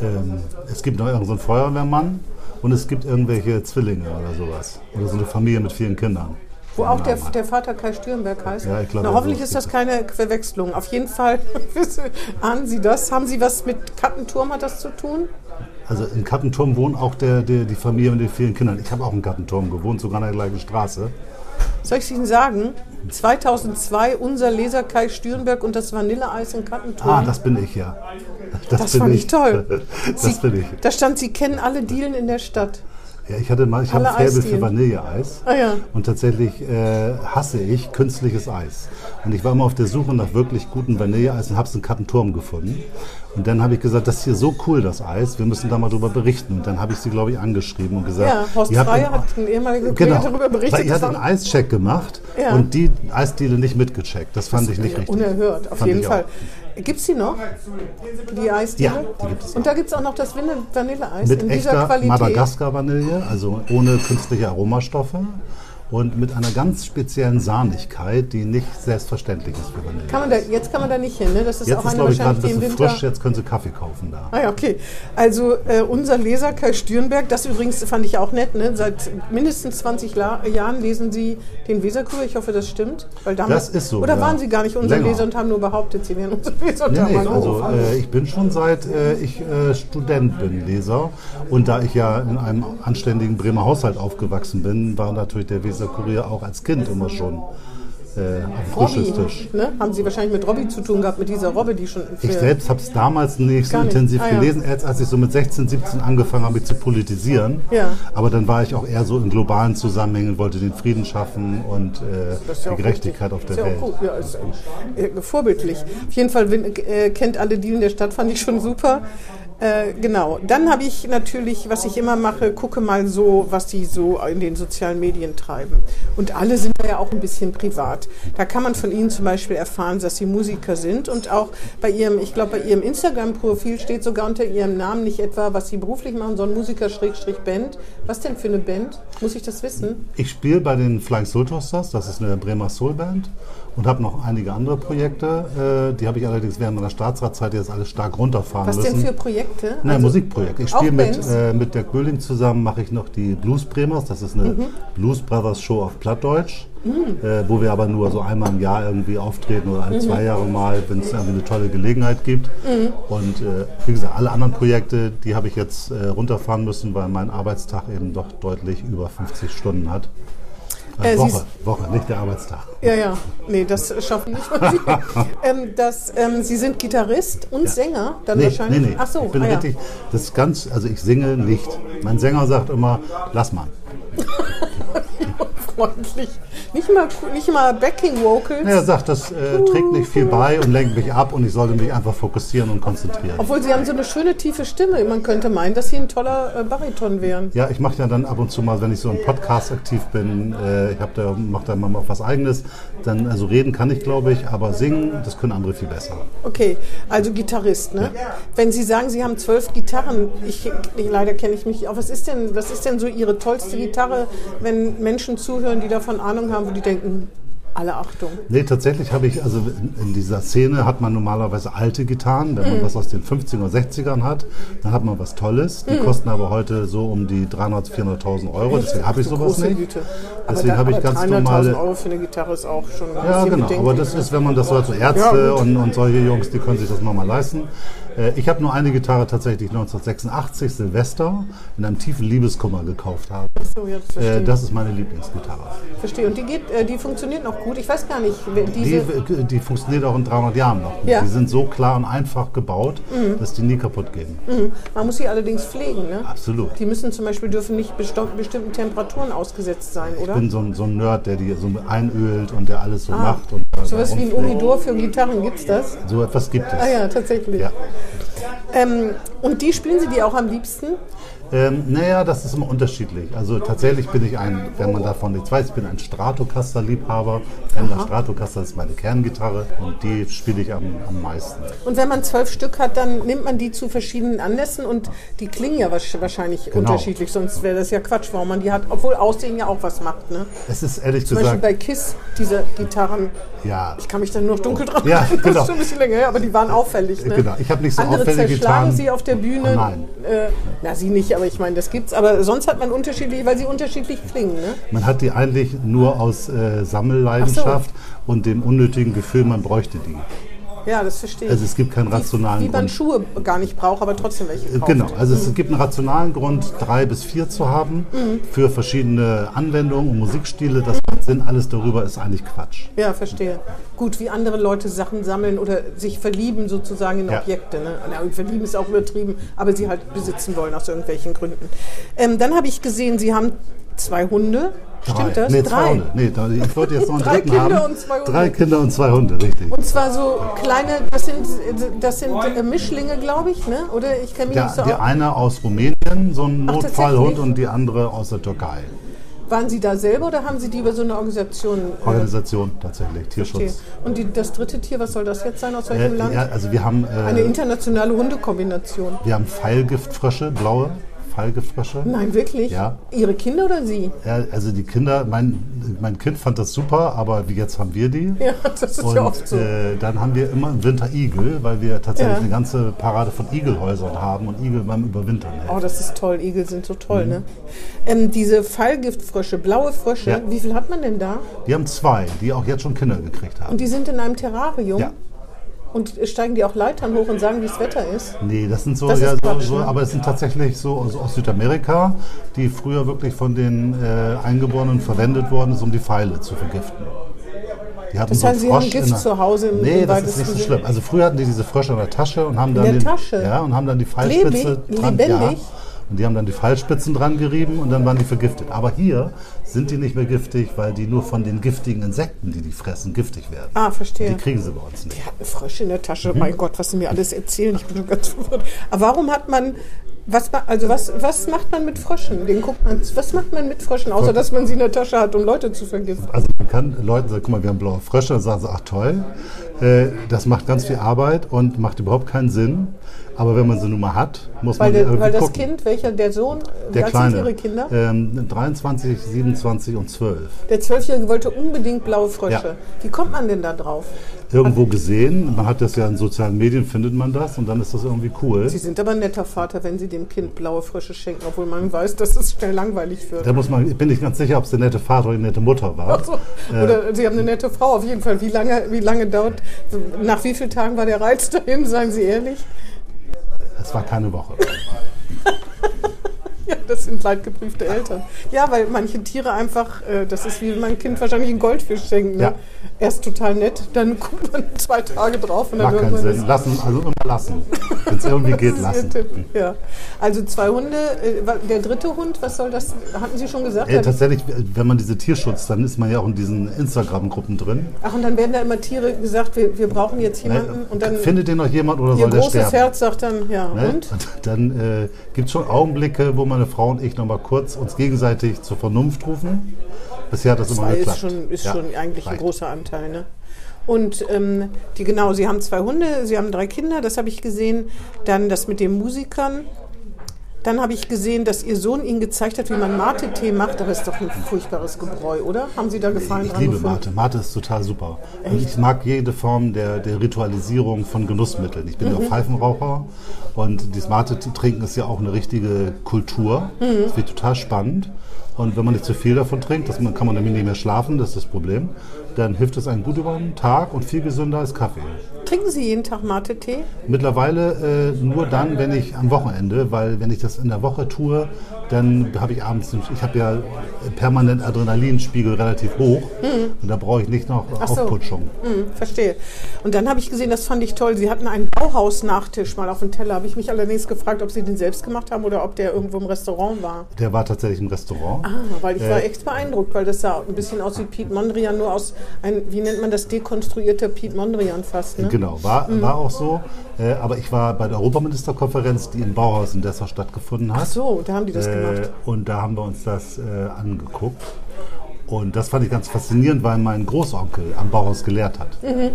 Ähm, es gibt noch irgendeinen so einen Feuerwehrmann und es gibt irgendwelche Zwillinge oder sowas. Oder so eine Familie mit vielen Kindern. Wo auch der, der Vater Kai Stürenberg heißt? Ja, ich glaube, Na, hoffentlich ist das keine Verwechslung. Auf jeden Fall ahnen Sie das. Haben Sie was mit Kattenturm hat das zu tun? Also in Kattenturm wohnt auch der, der, die Familie mit den vielen Kindern. Ich habe auch in Kattenturm gewohnt, sogar an der gleichen Straße. Soll ich es Ihnen sagen? 2002 unser Leser Kai Stürenberg und das Vanilleeis in Kattenturm. Ah, das bin ich ja. das bin fand ich toll. das Sie, bin ich. Da stand, Sie kennen alle Dielen in der Stadt. Ja, ich hatte mal, ich habe Eisdielen. für Vanilleeis. Ah ja. Und tatsächlich äh, hasse ich künstliches Eis. Und ich war immer auf der Suche nach wirklich gutem Vanilleeis und habe es in Kattenturm gefunden. Und dann habe ich gesagt, das ist hier so cool, das Eis, wir müssen da mal drüber berichten. Und dann habe ich sie, glaube ich, angeschrieben und gesagt, Ja, Horst Freier hat ein ehemaliger Kollege Genau, darüber berichtet. weil ihr das war einen Eischeck gemacht Ja. und die Eisdiele nicht mitgecheckt. Das fand ich nicht richtig. unerhört, auf Fand jeden Fall. Gibt es die noch? Die Eisdiele? Ja, die gibt es Und da gibt es auch noch das Vanille- Vanilleeis Mit in dieser echter Qualität. Madagaskar-Vanille, also ohne künstliche Aromastoffe und mit einer ganz speziellen Sahnigkeit, die nicht selbstverständlich ist für Vanille. Kann man da, jetzt kann man da nicht hin, ne? Das ist Jetzt auch ist, eine ich, gerade ein wahrscheinlich die im bisschen frisch. Jetzt können Sie Kaffee kaufen da. Ah ja, okay. Also äh, unser Leser Kai Stürenberg, das übrigens fand ich auch nett, ne? seit mindestens 20 La Jahren lesen Sie den Weserkurier. Ich hoffe, das stimmt. Weil damals, Das ist so, Oder ja. waren Sie gar nicht unser Länger. Leser und haben nur behauptet, Sie wären unser Leser? Nee, nee, also äh, ich bin schon seit äh, ich äh, Student bin, Leser. Und da ich ja in einem anständigen Bremer Haushalt aufgewachsen bin, war natürlich der Weser Kurier auch als Kind immer schon äh, am Robby, Frühstückstisch. ne? Haben Sie wahrscheinlich mit Robby zu tun gehabt, mit dieser Robbe, die schon. Ich selbst habe es damals nicht so nicht. intensiv Ah, ja. gelesen, erst als ich so mit 16, 17 angefangen habe, mich zu politisieren. Ja. Aber dann war ich auch eher so in globalen Zusammenhängen, wollte den Frieden schaffen und äh, ja die Gerechtigkeit richtig. auf der Welt. Gut. ja, ist äh, vorbildlich. Auf jeden Fall äh, kennt alle Dielen der Stadt, fand ich schon super. Äh, genau. Dann habe ich natürlich, was ich immer mache, gucke mal so, was die so in den sozialen Medien treiben. Und alle sind ja auch ein bisschen privat. Da kann man von ihnen zum Beispiel erfahren, dass sie Musiker sind und auch bei ihrem, ich glaube, bei ihrem Instagram-Profil steht sogar unter ihrem Namen nicht etwa, was sie beruflich machen, sondern Musiker-Band. Was denn für eine Band? Muss ich das wissen? Ich spiele bei den Flying Soul Toasters, das ist eine Bremer Soulband und habe noch einige andere Projekte. Äh, die habe ich allerdings während meiner Staatsratszeit jetzt alles stark runterfahren Was müssen. denn für Projekte? Nein, Also- Musikprojekte. Ich spiele mit, äh, mit Dirk Böhling zusammen, mache ich noch die Blues Bremers. Das ist eine Mhm. Blues Brothers Show auf Plattdeutsch, äh, wo wir aber nur so einmal im Jahr irgendwie auftreten oder alle Mhm. zwei Jahre mal, wenn es irgendwie eine tolle Gelegenheit gibt. Und äh, wie gesagt, alle anderen Projekte, die habe ich jetzt äh, runterfahren müssen, weil mein Arbeitstag eben doch deutlich über 50 Stunden hat. Äh, Woche, Woche, nicht der Arbeitstag. Ja, ja, nee, das schaffen nicht mal Sie. ähm, das, ähm, Sie sind Gitarrist und Sänger, dann Nee, wahrscheinlich. nee, nee. Ach so, ich bin ah, ja. richtig, das ist ganz, also ich singe nicht. Mein Sänger sagt immer, lass mal. freundlich. Nicht mal, nicht mal Backing Vocals. Er sagt, das äh, trägt nicht viel bei und lenkt mich ab und ich sollte mich einfach fokussieren und konzentrieren. Obwohl Sie haben so eine schöne tiefe Stimme. Man könnte meinen, dass Sie ein toller äh, Bariton wären. Ja, ich mache ja dann ab und zu mal, wenn ich so im Podcast aktiv bin, äh, ich hab da, mache da mal was eigenes, dann, also reden kann ich glaube ich, aber singen, das können andere viel besser. Okay, also Gitarrist, ne? Wenn Sie sagen, Sie haben zwölf Gitarren, ich, ich leider kenne ich mich. auch. Was ist denn, was ist denn so Ihre tollste Gitarre, wenn Menschen zuhören, die davon Ahnung haben, wo die denken, alle Achtung. Nee, tatsächlich habe ich, also in, dieser Szene hat man normalerweise alte Gitarren. Wenn man Mhm. was aus den 50er, 60ern hat, dann hat man was Tolles. Die kosten aber heute so um die 300.000, 400.000 Euro. Deswegen habe ich sowas große nicht. Güte. Deswegen habe ich ganz 300.000 normale. Euro für eine Gitarre ist auch schon Ja, genau. Aber das ist, wenn man das so als Ja, Ärzte gut. und, und solche Jungs, die können sich das nochmal leisten. Äh, Ich habe nur eine Gitarre tatsächlich 1986 Silvester in einem tiefen Liebeskummer gekauft habe. So, ja, das Äh, ich. Das ist meine Lieblingsgitarre. verstehe. Und die, geht, äh, die funktioniert noch gut. Ich weiß gar nicht, wer- Die, diese... die funktioniert auch in 300 Jahren noch. gut. Ja. Die sind so klar und einfach gebaut, dass die nie kaputt gehen. Mhm. Man muss sie allerdings pflegen, ne? Absolut. Die müssen zum Beispiel dürfen nicht besti- bestimmten Temperaturen ausgesetzt sein, Ich oder? bin so ein, so ein Nerd, der die so einölt und der alles so macht. Und Ah. Sowas da wie ein. Umidor für Gitarren gibt's das? So etwas gibt es. Ah ja, tatsächlich. Ja. Ähm, und die spielen Sie die auch am liebsten? Ähm, naja, das ist immer unterschiedlich. Also tatsächlich bin ich ein, wenn man davon nichts weiß, ich bin ein Stratocaster-Liebhaber. Fender Stratocaster ist meine Kerngitarre und die spiele ich am, am meisten. Und wenn man zwölf Stück hat, dann nimmt man die zu verschiedenen Anlässen und die klingen ja wahrsch- wahrscheinlich Genau. unterschiedlich, sonst wäre das ja Quatsch, warum man die hat. Obwohl Aussehen ja auch was macht. Ne? Es ist ehrlich Zum Beispiel gesagt, bei KISS, diese Gitarren, ja, ich kann mich dann noch dunkel dran Ja, erinnern, das genau. ist schon ein bisschen länger her, aber die waren auffällig. Ne? Genau, ich habe nicht so Andere auffällige zerschlagen Gitarren. sie auf der Bühne. Oh nein. Äh, na, sie nicht, aber ich meine, das gibt's. Aber sonst hat man unterschiedlich, weil sie unterschiedlich klingen. Ne? man hat die eigentlich nur aus äh, Sammelleidenschaft und dem unnötigen Gefühl, man bräuchte die. Ja, das verstehe ich. Also es gibt keinen rationalen wie, wie man Grund. Schuhe gar nicht braucht, aber trotzdem welche kauft. Genau, also es gibt einen rationalen Grund, drei bis vier zu haben Mhm. für verschiedene Anwendungen und Musikstile. Das macht Sinn, alles darüber ist eigentlich Quatsch. Ja, verstehe. Gut, wie andere Leute Sachen sammeln oder sich verlieben sozusagen in Ja. Objekte. Ne? Ja, verlieben ist auch übertrieben, aber sie halt besitzen wollen aus irgendwelchen Gründen. Ähm, dann habe ich gesehen, Sie haben zwei Hunde. Stimmt das? Nee, zwei Hunde. Nee, da- ich wollte jetzt noch einen Drei dritten Kinder haben. und zwei Hunde. Drei Kinder und zwei Hunde, richtig. Und zwar so kleine, das sind, das sind äh, Mischlinge, glaube ich, ne? Oder ich kenne mich Der, nicht so aus. eine aus Rumänien, so ein Notfallhund, und die andere aus der Türkei. Waren Sie da selber oder haben Sie die über so eine Organisation? äh, Organisation tatsächlich, verstehe? Tierschutz. Und die, das dritte Tier, was soll das jetzt sein? Aus Äh, welchem Land? ja, also wir haben, Eine äh, internationale Hundekombination. wir haben Pfeilgiftfrösche, blaue Pfeilgiftfrösche. Nein, wirklich? Ja. Ihre Kinder oder Sie? Ja, also die Kinder, mein, mein Kind fand das super, aber wie jetzt haben wir die. Ja, das ist Und ja oft so. äh, dann haben wir immer im Winter Igel, weil wir tatsächlich Ja. eine ganze Parade von Igelhäusern haben und Igel beim Überwintern helfen. Oh, das ist toll. Igel sind so toll, ne? Ähm, diese Fallgiftfrösche, blaue Frösche, Ja. wie viel hat man denn da? Die haben zwei, die auch jetzt schon Kinder gekriegt haben. Und die sind in einem Terrarium? Ja. Und steigen die auch Leitern hoch und sagen, wie das Wetter ist? Nee, das sind so, Das ja, so, so ne? aber es sind tatsächlich so aus, aus Südamerika, die früher wirklich von den äh, Eingeborenen verwendet worden ist, um die Pfeile zu vergiften. Die hatten Das so heißt, Sie haben Frosch Gift in der- zu Hause im- Nee, im das ist nicht so schlimm. Also früher hatten die diese Frösche in der Tasche und haben dann den, Tasche? Ja, und haben dann die Pfeilspitze Lebendig? dran. Ja, Lebendig? Und die haben dann die Pfeilspitzen dran gerieben und dann waren die vergiftet. Aber hier sind die nicht mehr giftig, weil die nur von den giftigen Insekten, die die fressen, giftig werden. Ah, verstehe. Die kriegen sie bei uns nicht. Die hatten Frösche in der Tasche. Mhm. Mein Gott, was sie mir alles erzählen. Ich bin schon ganz verwirrt. Aber warum hat man. Was, also was, was macht man mit Fröschen? Den guckt man, was macht man mit Fröschen, außer dass man sie in der Tasche hat, um Leute zu vergiften? Also man kann Leuten sagen, guck mal, wir haben blaue Frösche, dann sagen sie, ach toll. Äh, das macht ganz viel Arbeit und macht überhaupt keinen Sinn. Aber wenn man sie nun mal hat, muss Weil, man der, weil das gucken. Kind, welcher, der Sohn, wie der alt Kleine, sind Ihre Kinder? ähm, 23, 27 und 12. Der Zwölfjährige wollte unbedingt blaue Frösche. Ja. Wie kommt man denn da drauf? Irgendwo gesehen, man hat das ja in sozialen Medien, findet man das und dann ist das irgendwie cool. Sie sind aber ein netter Vater, wenn Sie dem Kind blaue Frösche schenken, obwohl man weiß, dass es schnell langweilig wird. Da muss man, ich bin nicht ganz sicher, ob es der nette Vater oder die nette Mutter war. Ach so. Oder Sie haben eine nette Frau, auf jeden Fall. Wie lange, wie lange dauert, nach wie vielen Tagen war der Reiz dahin, seien Sie ehrlich? Es war keine Woche. Ja, das sind leidgeprüfte Eltern. Ja, weil manche Tiere einfach, äh, das ist wie wenn man ein Kind wahrscheinlich einen Goldfisch schenkt. Ne? Ja. Erst total nett, dann guckt man zwei Tage drauf und dann Macht Sinn. Lassen, also immer lassen. Wenn es irgendwie geht, Ihr lassen. Ja. Also zwei Hunde. äh, Der dritte Hund, was soll das? Hatten Sie schon gesagt? Äh, tatsächlich, wenn man diese Tierschutz, dann ist man ja auch in diesen Instagram-Gruppen drin. Ach, und dann werden da immer Tiere gesagt, wir, wir brauchen jetzt jemanden. Und dann Findet ihr noch jemand oder ihr soll der großes sterben? Herz sagt dann, ja, Ne? und? dann äh, gibt es schon Augenblicke, wo meine Frau und ich noch mal kurz uns gegenseitig zur Vernunft rufen. Bisher hat das immer geklappt. ist schon, ist Ja, schon eigentlich ein reicht. großer Anteil. Ne? Und ähm, die genau, Sie haben zwei Hunde, Sie haben drei Kinder, das habe ich gesehen. Dann das mit den Musikern. Dann habe ich gesehen, dass Ihr Sohn Ihnen gezeigt hat, wie man Mate-Tee macht. Aber ist doch ein furchtbares Gebräu, oder? Haben Sie da Gefallen Ich dran liebe gefunden? Mate. Mate ist total super. Und ich mag jede Form der, der Ritualisierung von Genussmitteln. Ich bin Mhm. ja Pfeifenraucher und dieses Mate-Trinken ist ja auch eine richtige Kultur. Mhm. Das wird total spannend. Und wenn man nicht zu viel davon trinkt, das kann man nämlich nicht mehr schlafen, das ist das Problem, dann hilft es einem gut über den Tag und viel gesünder als Kaffee. Trinken Sie jeden Tag Mate-Tee? Mittlerweile äh, nur dann, wenn ich am Wochenende, weil wenn ich das in der Woche tue, dann habe ich abends, ich habe ja permanent Adrenalinspiegel relativ hoch und da brauche ich nicht noch Ach so. Aufputschung. Hm, verstehe. Und dann habe ich gesehen, das fand ich toll. Sie hatten einen Bauhaus-Nachtisch mal auf dem Teller. Habe ich mich allerdings gefragt, ob Sie den selbst gemacht haben oder ob der irgendwo im Restaurant war. Der war tatsächlich im Restaurant. Ah, weil ich war Äh, echt beeindruckt, weil das sah ein bisschen aus wie Piet Mondrian, nur aus ein, wie nennt man das, dekonstruierter Piet Mondrian fast, ne? Genau, Genau, war, war auch so. Äh, aber ich war bei der Europaministerkonferenz, die im Bauhaus in Dessau stattgefunden hat. Ach so, da haben die das Äh, gemacht. Und da haben wir uns das äh, angeguckt. Und das fand ich ganz faszinierend, weil mein Großonkel am Bauhaus gelehrt hat. Mhm.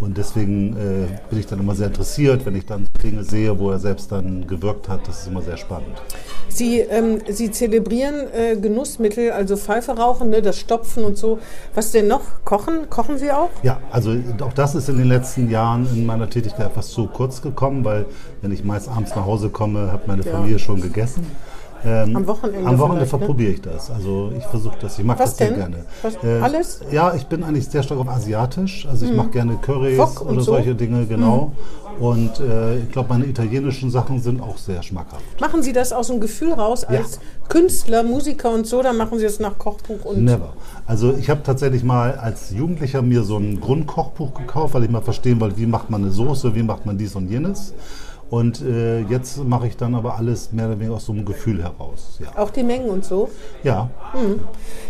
Und deswegen äh, bin ich dann immer sehr interessiert, wenn ich dann Dinge sehe, wo er selbst dann gewirkt hat. Das ist immer sehr spannend. Sie, ähm, Sie zelebrieren äh, Genussmittel, also Pfeife rauchen, ne, das Stopfen und so. Was denn noch? Kochen? Kochen Sie auch? Ja, also auch das ist in den letzten Jahren in meiner Tätigkeit etwas zu kurz gekommen, weil wenn ich meist abends nach Hause komme, hat meine Ja. Familie schon gegessen. Ähm, Am Wochenende Am Wochenende ne? verprobiere ich das. Also ich versuche das. Ich mag Was das sehr denn? gerne. Was- Äh, alles? Mhm. Ja, ich bin eigentlich sehr stark auf asiatisch. Also ich mache gerne Currys Wok oder so? Mhm. solche Dinge, genau. Und äh, ich glaube, meine italienischen Sachen sind auch sehr schmackhaft. Machen Sie das aus dem Gefühl raus als Künstler, Musiker und so, dann machen Sie das nach Kochbuch und Never. Also ich habe tatsächlich mal als Jugendlicher mir so ein Grundkochbuch gekauft, weil ich mal verstehen wollte, wie macht man eine Soße, wie macht man dies und jenes. Und äh, jetzt mache ich dann aber alles mehr oder weniger aus so einem Gefühl heraus. Ja. auch die Mengen und so. ja.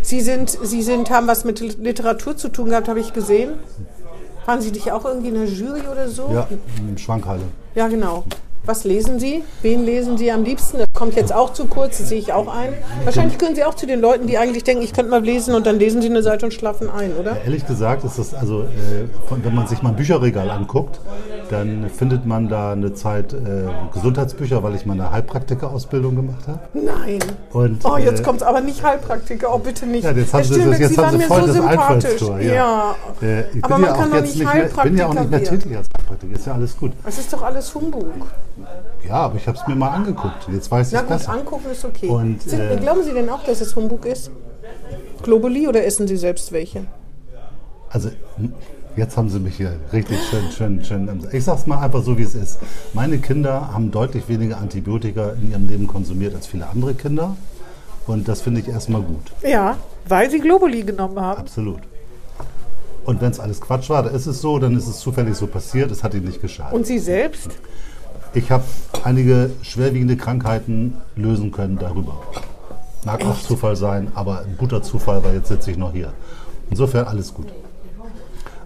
Sie sind, Sie sind, haben was mit Literatur zu tun gehabt, habe ich gesehen. Waren Sie nicht auch irgendwie in der Jury oder so? Ja, in Schwankhalle. Ja, genau. Was lesen Sie? Wen lesen Sie am liebsten? Kommt jetzt auch zu kurz, das sehe ich auch ein. Wahrscheinlich gehören Sie auch zu den Leuten, die eigentlich denken, ich könnte mal lesen und dann lesen Sie eine Seite und schlafen ein, oder? Ja, ehrlich gesagt ist das, also äh, wenn man sich mal ein Bücherregal anguckt, dann findet man da eine Zeit äh, Gesundheitsbücher, weil ich meine Heilpraktiker-Ausbildung gemacht habe. Nein. Und, oh, jetzt äh, kommt es aber nicht Heilpraktiker, oh bitte nicht. Ja, jetzt haben Sie, jetzt Sie haben Sie voll so das Einfallstor. Ja. ja. Äh, ich aber man ja kann doch nicht Heilpraktiker. Ich bin ja auch nicht mehr tätig als Heilpraktiker, ist ja alles gut. Es ist doch alles Humbug. Ja, aber ich habe es mir mal angeguckt. Jetzt war 30 Na gut, Klassen. angucken ist okay. Und, Sind, äh, glauben Sie denn auch, dass es Humbug ist? Globuli oder essen Sie selbst welche? Also Jetzt haben sie mich hier richtig schön, schön, schön. Ich sag's mal einfach so, wie es ist. Meine Kinder haben deutlich weniger Antibiotika in ihrem Leben konsumiert als viele andere Kinder. Und das finde ich erstmal gut. Ja, weil sie Globuli genommen haben. Absolut. Und wenn es alles Quatsch war, dann ist es so, dann ist es zufällig so passiert, es hat ihnen nicht geschadet. Und Sie selbst? Ich habe einige schwerwiegende Krankheiten lösen können darüber. Mag auch Zufall sein, aber ein guter Zufall, weil jetzt sitze ich noch hier. Insofern alles gut.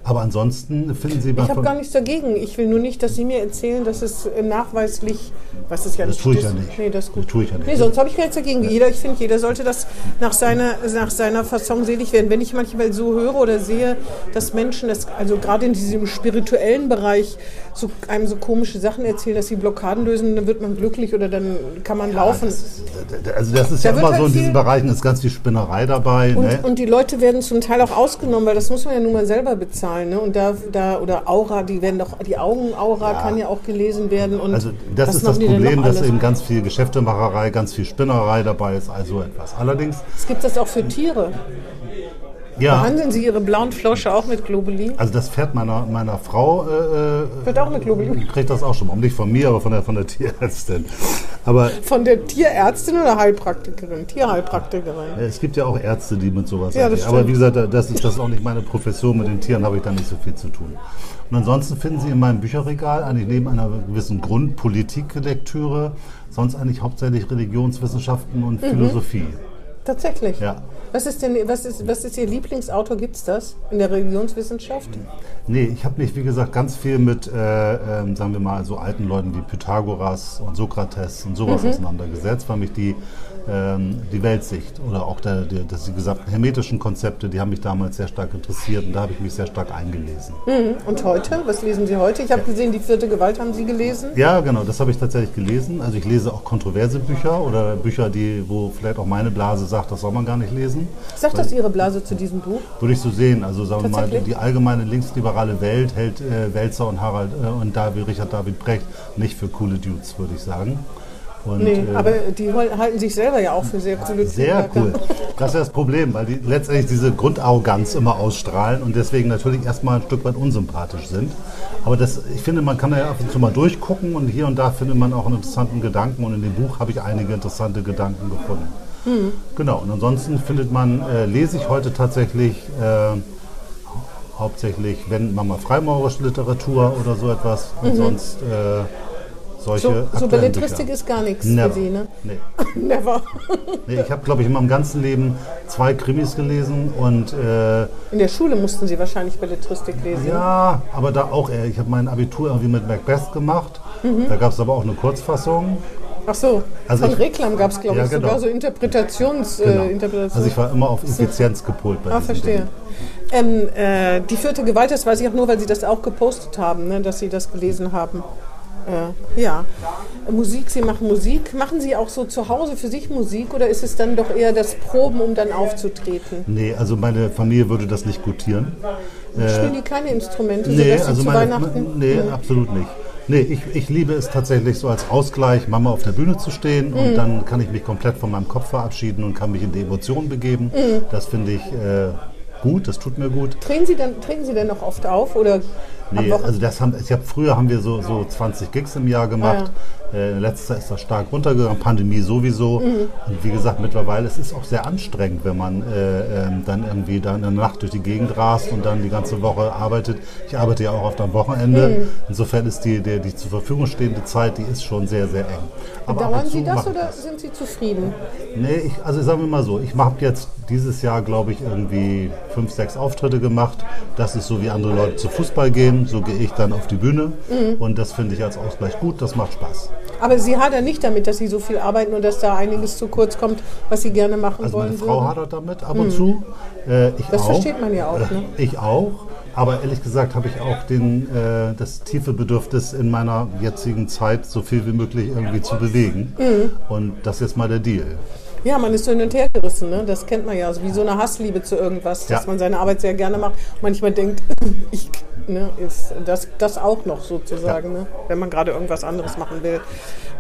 Aber ansonsten finden Sie Ich habe gar nichts dagegen. Ich will nur nicht, dass Sie mir erzählen, dass es äh, nachweislich, was ist ja Das nicht tue ich ja nicht. Nee, das. Das tue ich ja nicht. Nee, sonst habe ich gar nichts dagegen. Jeder, ich finde, jeder sollte das nach seiner, nach seiner Fasson selig werden. Wenn ich manchmal so höre oder sehe, dass Menschen, das, also gerade in diesem spirituellen Bereich, so, einem so komische Sachen erzählen, dass sie Blockaden lösen, dann wird man glücklich oder dann kann man laufen. also das ist Da ja immer halt so in diesen Bereichen ist ganz viel Spinnerei dabei. ne? Und, und die Leute werden zum Teil auch ausgenommen, weil das muss man ja nun mal selber bezahlen. Ne? Und da, da oder Aura, die werden doch, die Augenaura Ja. kann ja auch gelesen werden. Und Also das ist das Problem, dass eben ganz viel Geschäftemacherei, ganz viel Spinnerei dabei ist, also etwas. Allerdings, Es gibt das auch für Tiere. Ja, Behandeln Sie Ihre blauen Flosche auch mit Globuli? also das Pferd meiner, meiner Frau äh, Wird auch mit Globuli. kriegt das auch schon mal. Nicht von mir, aber von der, von der Tierärztin. Aber Von der Tierärztin oder Heilpraktikerin? Tierheilpraktikerin. es gibt ja auch Ärzte, die mit sowas Ja. Aber wie gesagt, das ist, das ist auch nicht meine Profession. Mit den Tieren habe ich da nicht so viel zu tun. Und ansonsten finden Sie in meinem Bücherregal eigentlich neben einer gewissen Grundpolitiklektüre sonst eigentlich hauptsächlich Religionswissenschaften und Mhm. Philosophie. Tatsächlich. Ja. Was ist denn, was ist, was ist Ihr Lieblingsautor? Gibt es das in der Religionswissenschaft? Nee, ich habe mich, wie gesagt, ganz viel mit, äh, ähm, sagen wir mal, so alten Leuten wie Pythagoras und Sokrates und sowas Mhm. auseinandergesetzt, weil mich die, ähm, die Weltsicht oder auch der, der, das, die gesamten hermetischen Konzepte, die haben mich damals sehr stark interessiert und da habe ich mich sehr stark eingelesen. Und heute? Was lesen Sie heute? Ich habe gesehen, die vierte Gewalt haben Sie gelesen. Ja, genau, das habe ich tatsächlich gelesen. Also ich lese auch kontroverse Bücher oder Bücher, die, wo vielleicht auch meine Blase sagt, das soll man gar nicht lesen. Sagt das Ihre Blase zu diesem Buch? Würde ich so sehen. Also sagen wir mal, die allgemeine linksliberale Welt hält äh, Welzer und Harald äh, und David, Richard David Brecht nicht für coole Dudes, würde ich sagen. Und, Nee, äh, aber die halten sich selber ja auch für sehr coole sehr cool. Das ist ja das Problem, weil die letztendlich diese Grundarroganz immer ausstrahlen und deswegen natürlich erstmal ein Stück weit unsympathisch sind. Aber das, ich finde, man kann da ja ab und zu mal durchgucken und hier und da findet man auch einen interessanten Gedanken und in dem Buch habe ich einige interessante Gedanken gefunden. Genau, und ansonsten findet man, äh, lese ich heute tatsächlich äh, hauptsächlich, wenn man mal freimaurerische Literatur oder so etwas und sonst äh, solche So, so Belletristik ist gar nichts Never. für Sie, ne? Nee. Never. Nee, ich habe, glaube ich, in meinem ganzen Leben zwei Krimis gelesen und äh, In der Schule mussten Sie wahrscheinlich Belletristik lesen. ja, aber da auch eher. Ich habe mein Abitur irgendwie mit Macbeth gemacht. Mhm. Da gab es aber auch eine Kurzfassung. Ach so, Also von ich- Reklam gab es, glaube Ja, ich, sogar genau. so Interpretations, Genau. äh, Interpretations Also ich war immer auf Effizienz gepolt bei Ah, verstehe. Ähm, äh, die vierte Gewalt, das weiß ich auch nur, weil Sie das auch gepostet haben, ne, dass Sie das gelesen haben. Äh, ja. Musik, Sie machen Musik. Machen Sie auch so zu Hause für sich Musik oder ist es dann doch eher das Proben, um dann aufzutreten? Nee, also meine Familie würde das nicht gutieren. Spielen die keine Instrumente, Nee, also zu meine, Weihnachten? nee, absolut nicht. Nee, ich, ich liebe es tatsächlich so als Ausgleich, Mama auf der Bühne zu stehen und Mhm. dann kann ich mich komplett von meinem Kopf verabschieden und kann mich in die Emotionen begeben. Mhm. Das finde ich äh, gut, das tut mir gut. Treten Sie, dann, treten Sie denn noch oft auf? Oder Nee, also das haben, ich hab, früher haben wir so, so 20 Gigs im Jahr gemacht. Äh, letztes Jahr ist das stark runtergegangen, Pandemie sowieso. Mhm. Und wie gesagt, mittlerweile es ist auch sehr anstrengend, wenn man äh, ähm, dann irgendwie dann in der Nacht durch die Gegend rast und dann die ganze Woche arbeitet. Ich arbeite ja auch oft am Wochenende. Mhm. Insofern ist die, die, die zur Verfügung stehende Zeit, die ist schon sehr, sehr eng. Aber zu Sie das oder sind Sie zufrieden? Nee, ich, also sagen wir mal so, ich habe jetzt dieses Jahr, glaube ich, irgendwie fünf, sechs Auftritte gemacht. Das ist so, wie andere Leute zu Fußball gehen. So gehe ich dann auf die Bühne. Mhm. Und das finde ich als Ausgleich gut, das macht Spaß. Aber Sie hadern nicht damit, dass Sie so viel arbeiten und dass da einiges zu kurz kommt, was Sie gerne machen Also wollen meine Frau würden? hadert damit ab und zu. Äh, Das auch. versteht man ja auch, ne? Äh, Ich auch. Aber ehrlich gesagt habe ich auch den, äh, das tiefe Bedürfnis in meiner jetzigen Zeit so viel wie möglich irgendwie zu bewegen. Mhm. Und das ist mal der Deal. Ja, man ist so hin und her gerissen, ne? das kennt man ja, also wie so eine Hassliebe zu irgendwas, dass Ja. man seine Arbeit sehr gerne macht. Manchmal denkt, ich, ne, ist das, das auch noch sozusagen, ne? wenn man gerade irgendwas anderes machen will.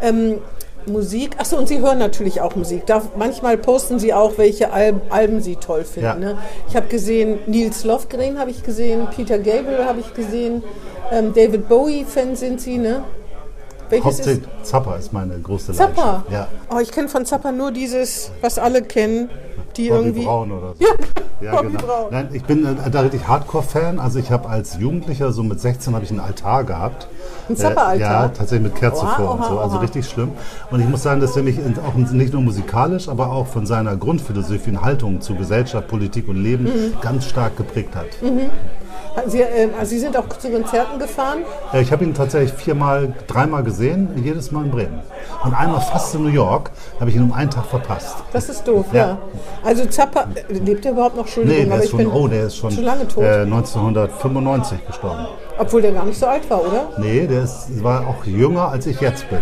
Ähm, Musik, achso, und Sie hören natürlich auch Musik. Da, manchmal posten Sie auch, welche Alben, Alben Sie toll finden. Ja. Ne? Ich habe gesehen, Nils Lofgren habe ich gesehen, Peter Gabriel habe ich gesehen, ähm, David Bowie-Fan sind Sie, ne? Welches ist Hauptsächlich Zappa ist meine große Zappa? Leidenschaft. Ja. Oh, ich kenne von Zappa nur dieses, was alle kennen, die Bobby irgendwie. Brown oder so. Ja, Ja, Bobby genau. Brown. Nein, ich bin äh, da richtig Hardcore-Fan. Also ich habe als Jugendlicher, so mit 16, habe ich einen Altar gehabt. Ein Zappa-Altar? Äh, ja, tatsächlich mit Kerze Oha, vor und oha, so. Also oha. richtig schlimm. Und ich muss sagen, dass er mich auch nicht nur musikalisch, aber auch von seiner Grundphilosophie und Haltung zu Gesellschaft, Politik und Leben Mhm. ganz stark geprägt hat. Sie, äh, Sie sind auch zu Konzerten gefahren. Äh, Ich habe ihn tatsächlich viermal, dreimal gesehen, jedes Mal in Bremen. Und einmal fast in New York, habe ich ihn um einen Tag verpasst. Das ist doof, ja. Ja. Also Zappa, lebt er überhaupt noch? Entschuldigung, Nee, der ist schon, oh, der ist schon schon lange tot. Äh, 1995 gestorben. Obwohl der gar nicht so alt war, oder? Nee, der ist, war auch jünger, als ich jetzt bin.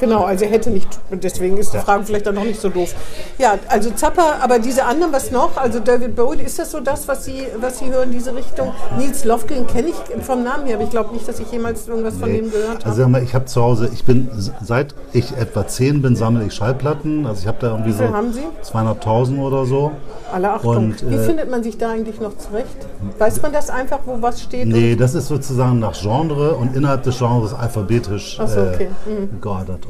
Genau, also er hätte nicht, deswegen ist die Ja. Frage vielleicht dann noch nicht so doof. Ja, also Zappa, aber diese anderen, was noch? Also David Bowie, ist das so das, was Sie, was Sie hören, diese Richtung? Nils Lofgren kenne ich vom Namen her, aber ich glaube nicht, dass ich jemals irgendwas von Nee. dem gehört Also habe. sag mal, ich habe zu Hause, ich bin, seit ich etwa zehn bin, sammle ich Schallplatten. Also ich habe da irgendwie Wie so haben Sie? 200.000 oder so. Alle Achtung. Und, Wie äh, findet man sich da eigentlich noch zurecht? Weiß man das einfach, wo was steht? Nee, das ist sozusagen nach Genre und innerhalb des Genres alphabetisch so, okay. äh,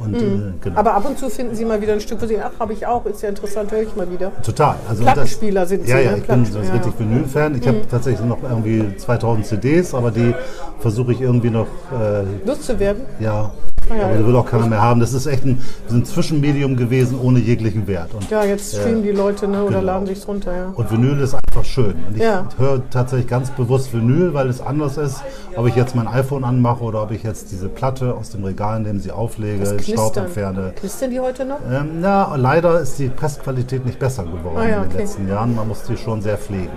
Und, äh, genau. Aber ab und zu finden Sie mal wieder ein Stück, wo Sie, ach, habe ich auch, ist ja interessant, höre ich mal wieder. Total. Also Plattenspieler sind Sie, Ja, ja, ne? ich bin so Platten- richtig ja. Mhm. Vinyl-Fan. Ich habe tatsächlich noch irgendwie 2000 CDs, aber die versuche ich irgendwie noch, äh, Loszuwerden? ja, Ja, aber ja. will auch keiner mehr haben. Das ist echt ein, ein Zwischenmedium gewesen ohne jeglichen Wert. Und, Ja, jetzt streamen die Leute ne, oder genau. laden sich's runter, ja. und Vinyl ist einfach schön. Und ich höre tatsächlich ganz bewusst Vinyl, weil es anders ist, ob ich jetzt mein iPhone anmache oder ob ich jetzt diese Platte aus dem Regal nehme, sie auflege, Staub entferne. Knistern die heute noch? Ähm, na, leider ist die Pressqualität nicht besser geworden Ah in den okay. letzten Jahren. Man muss die schon sehr pflegen.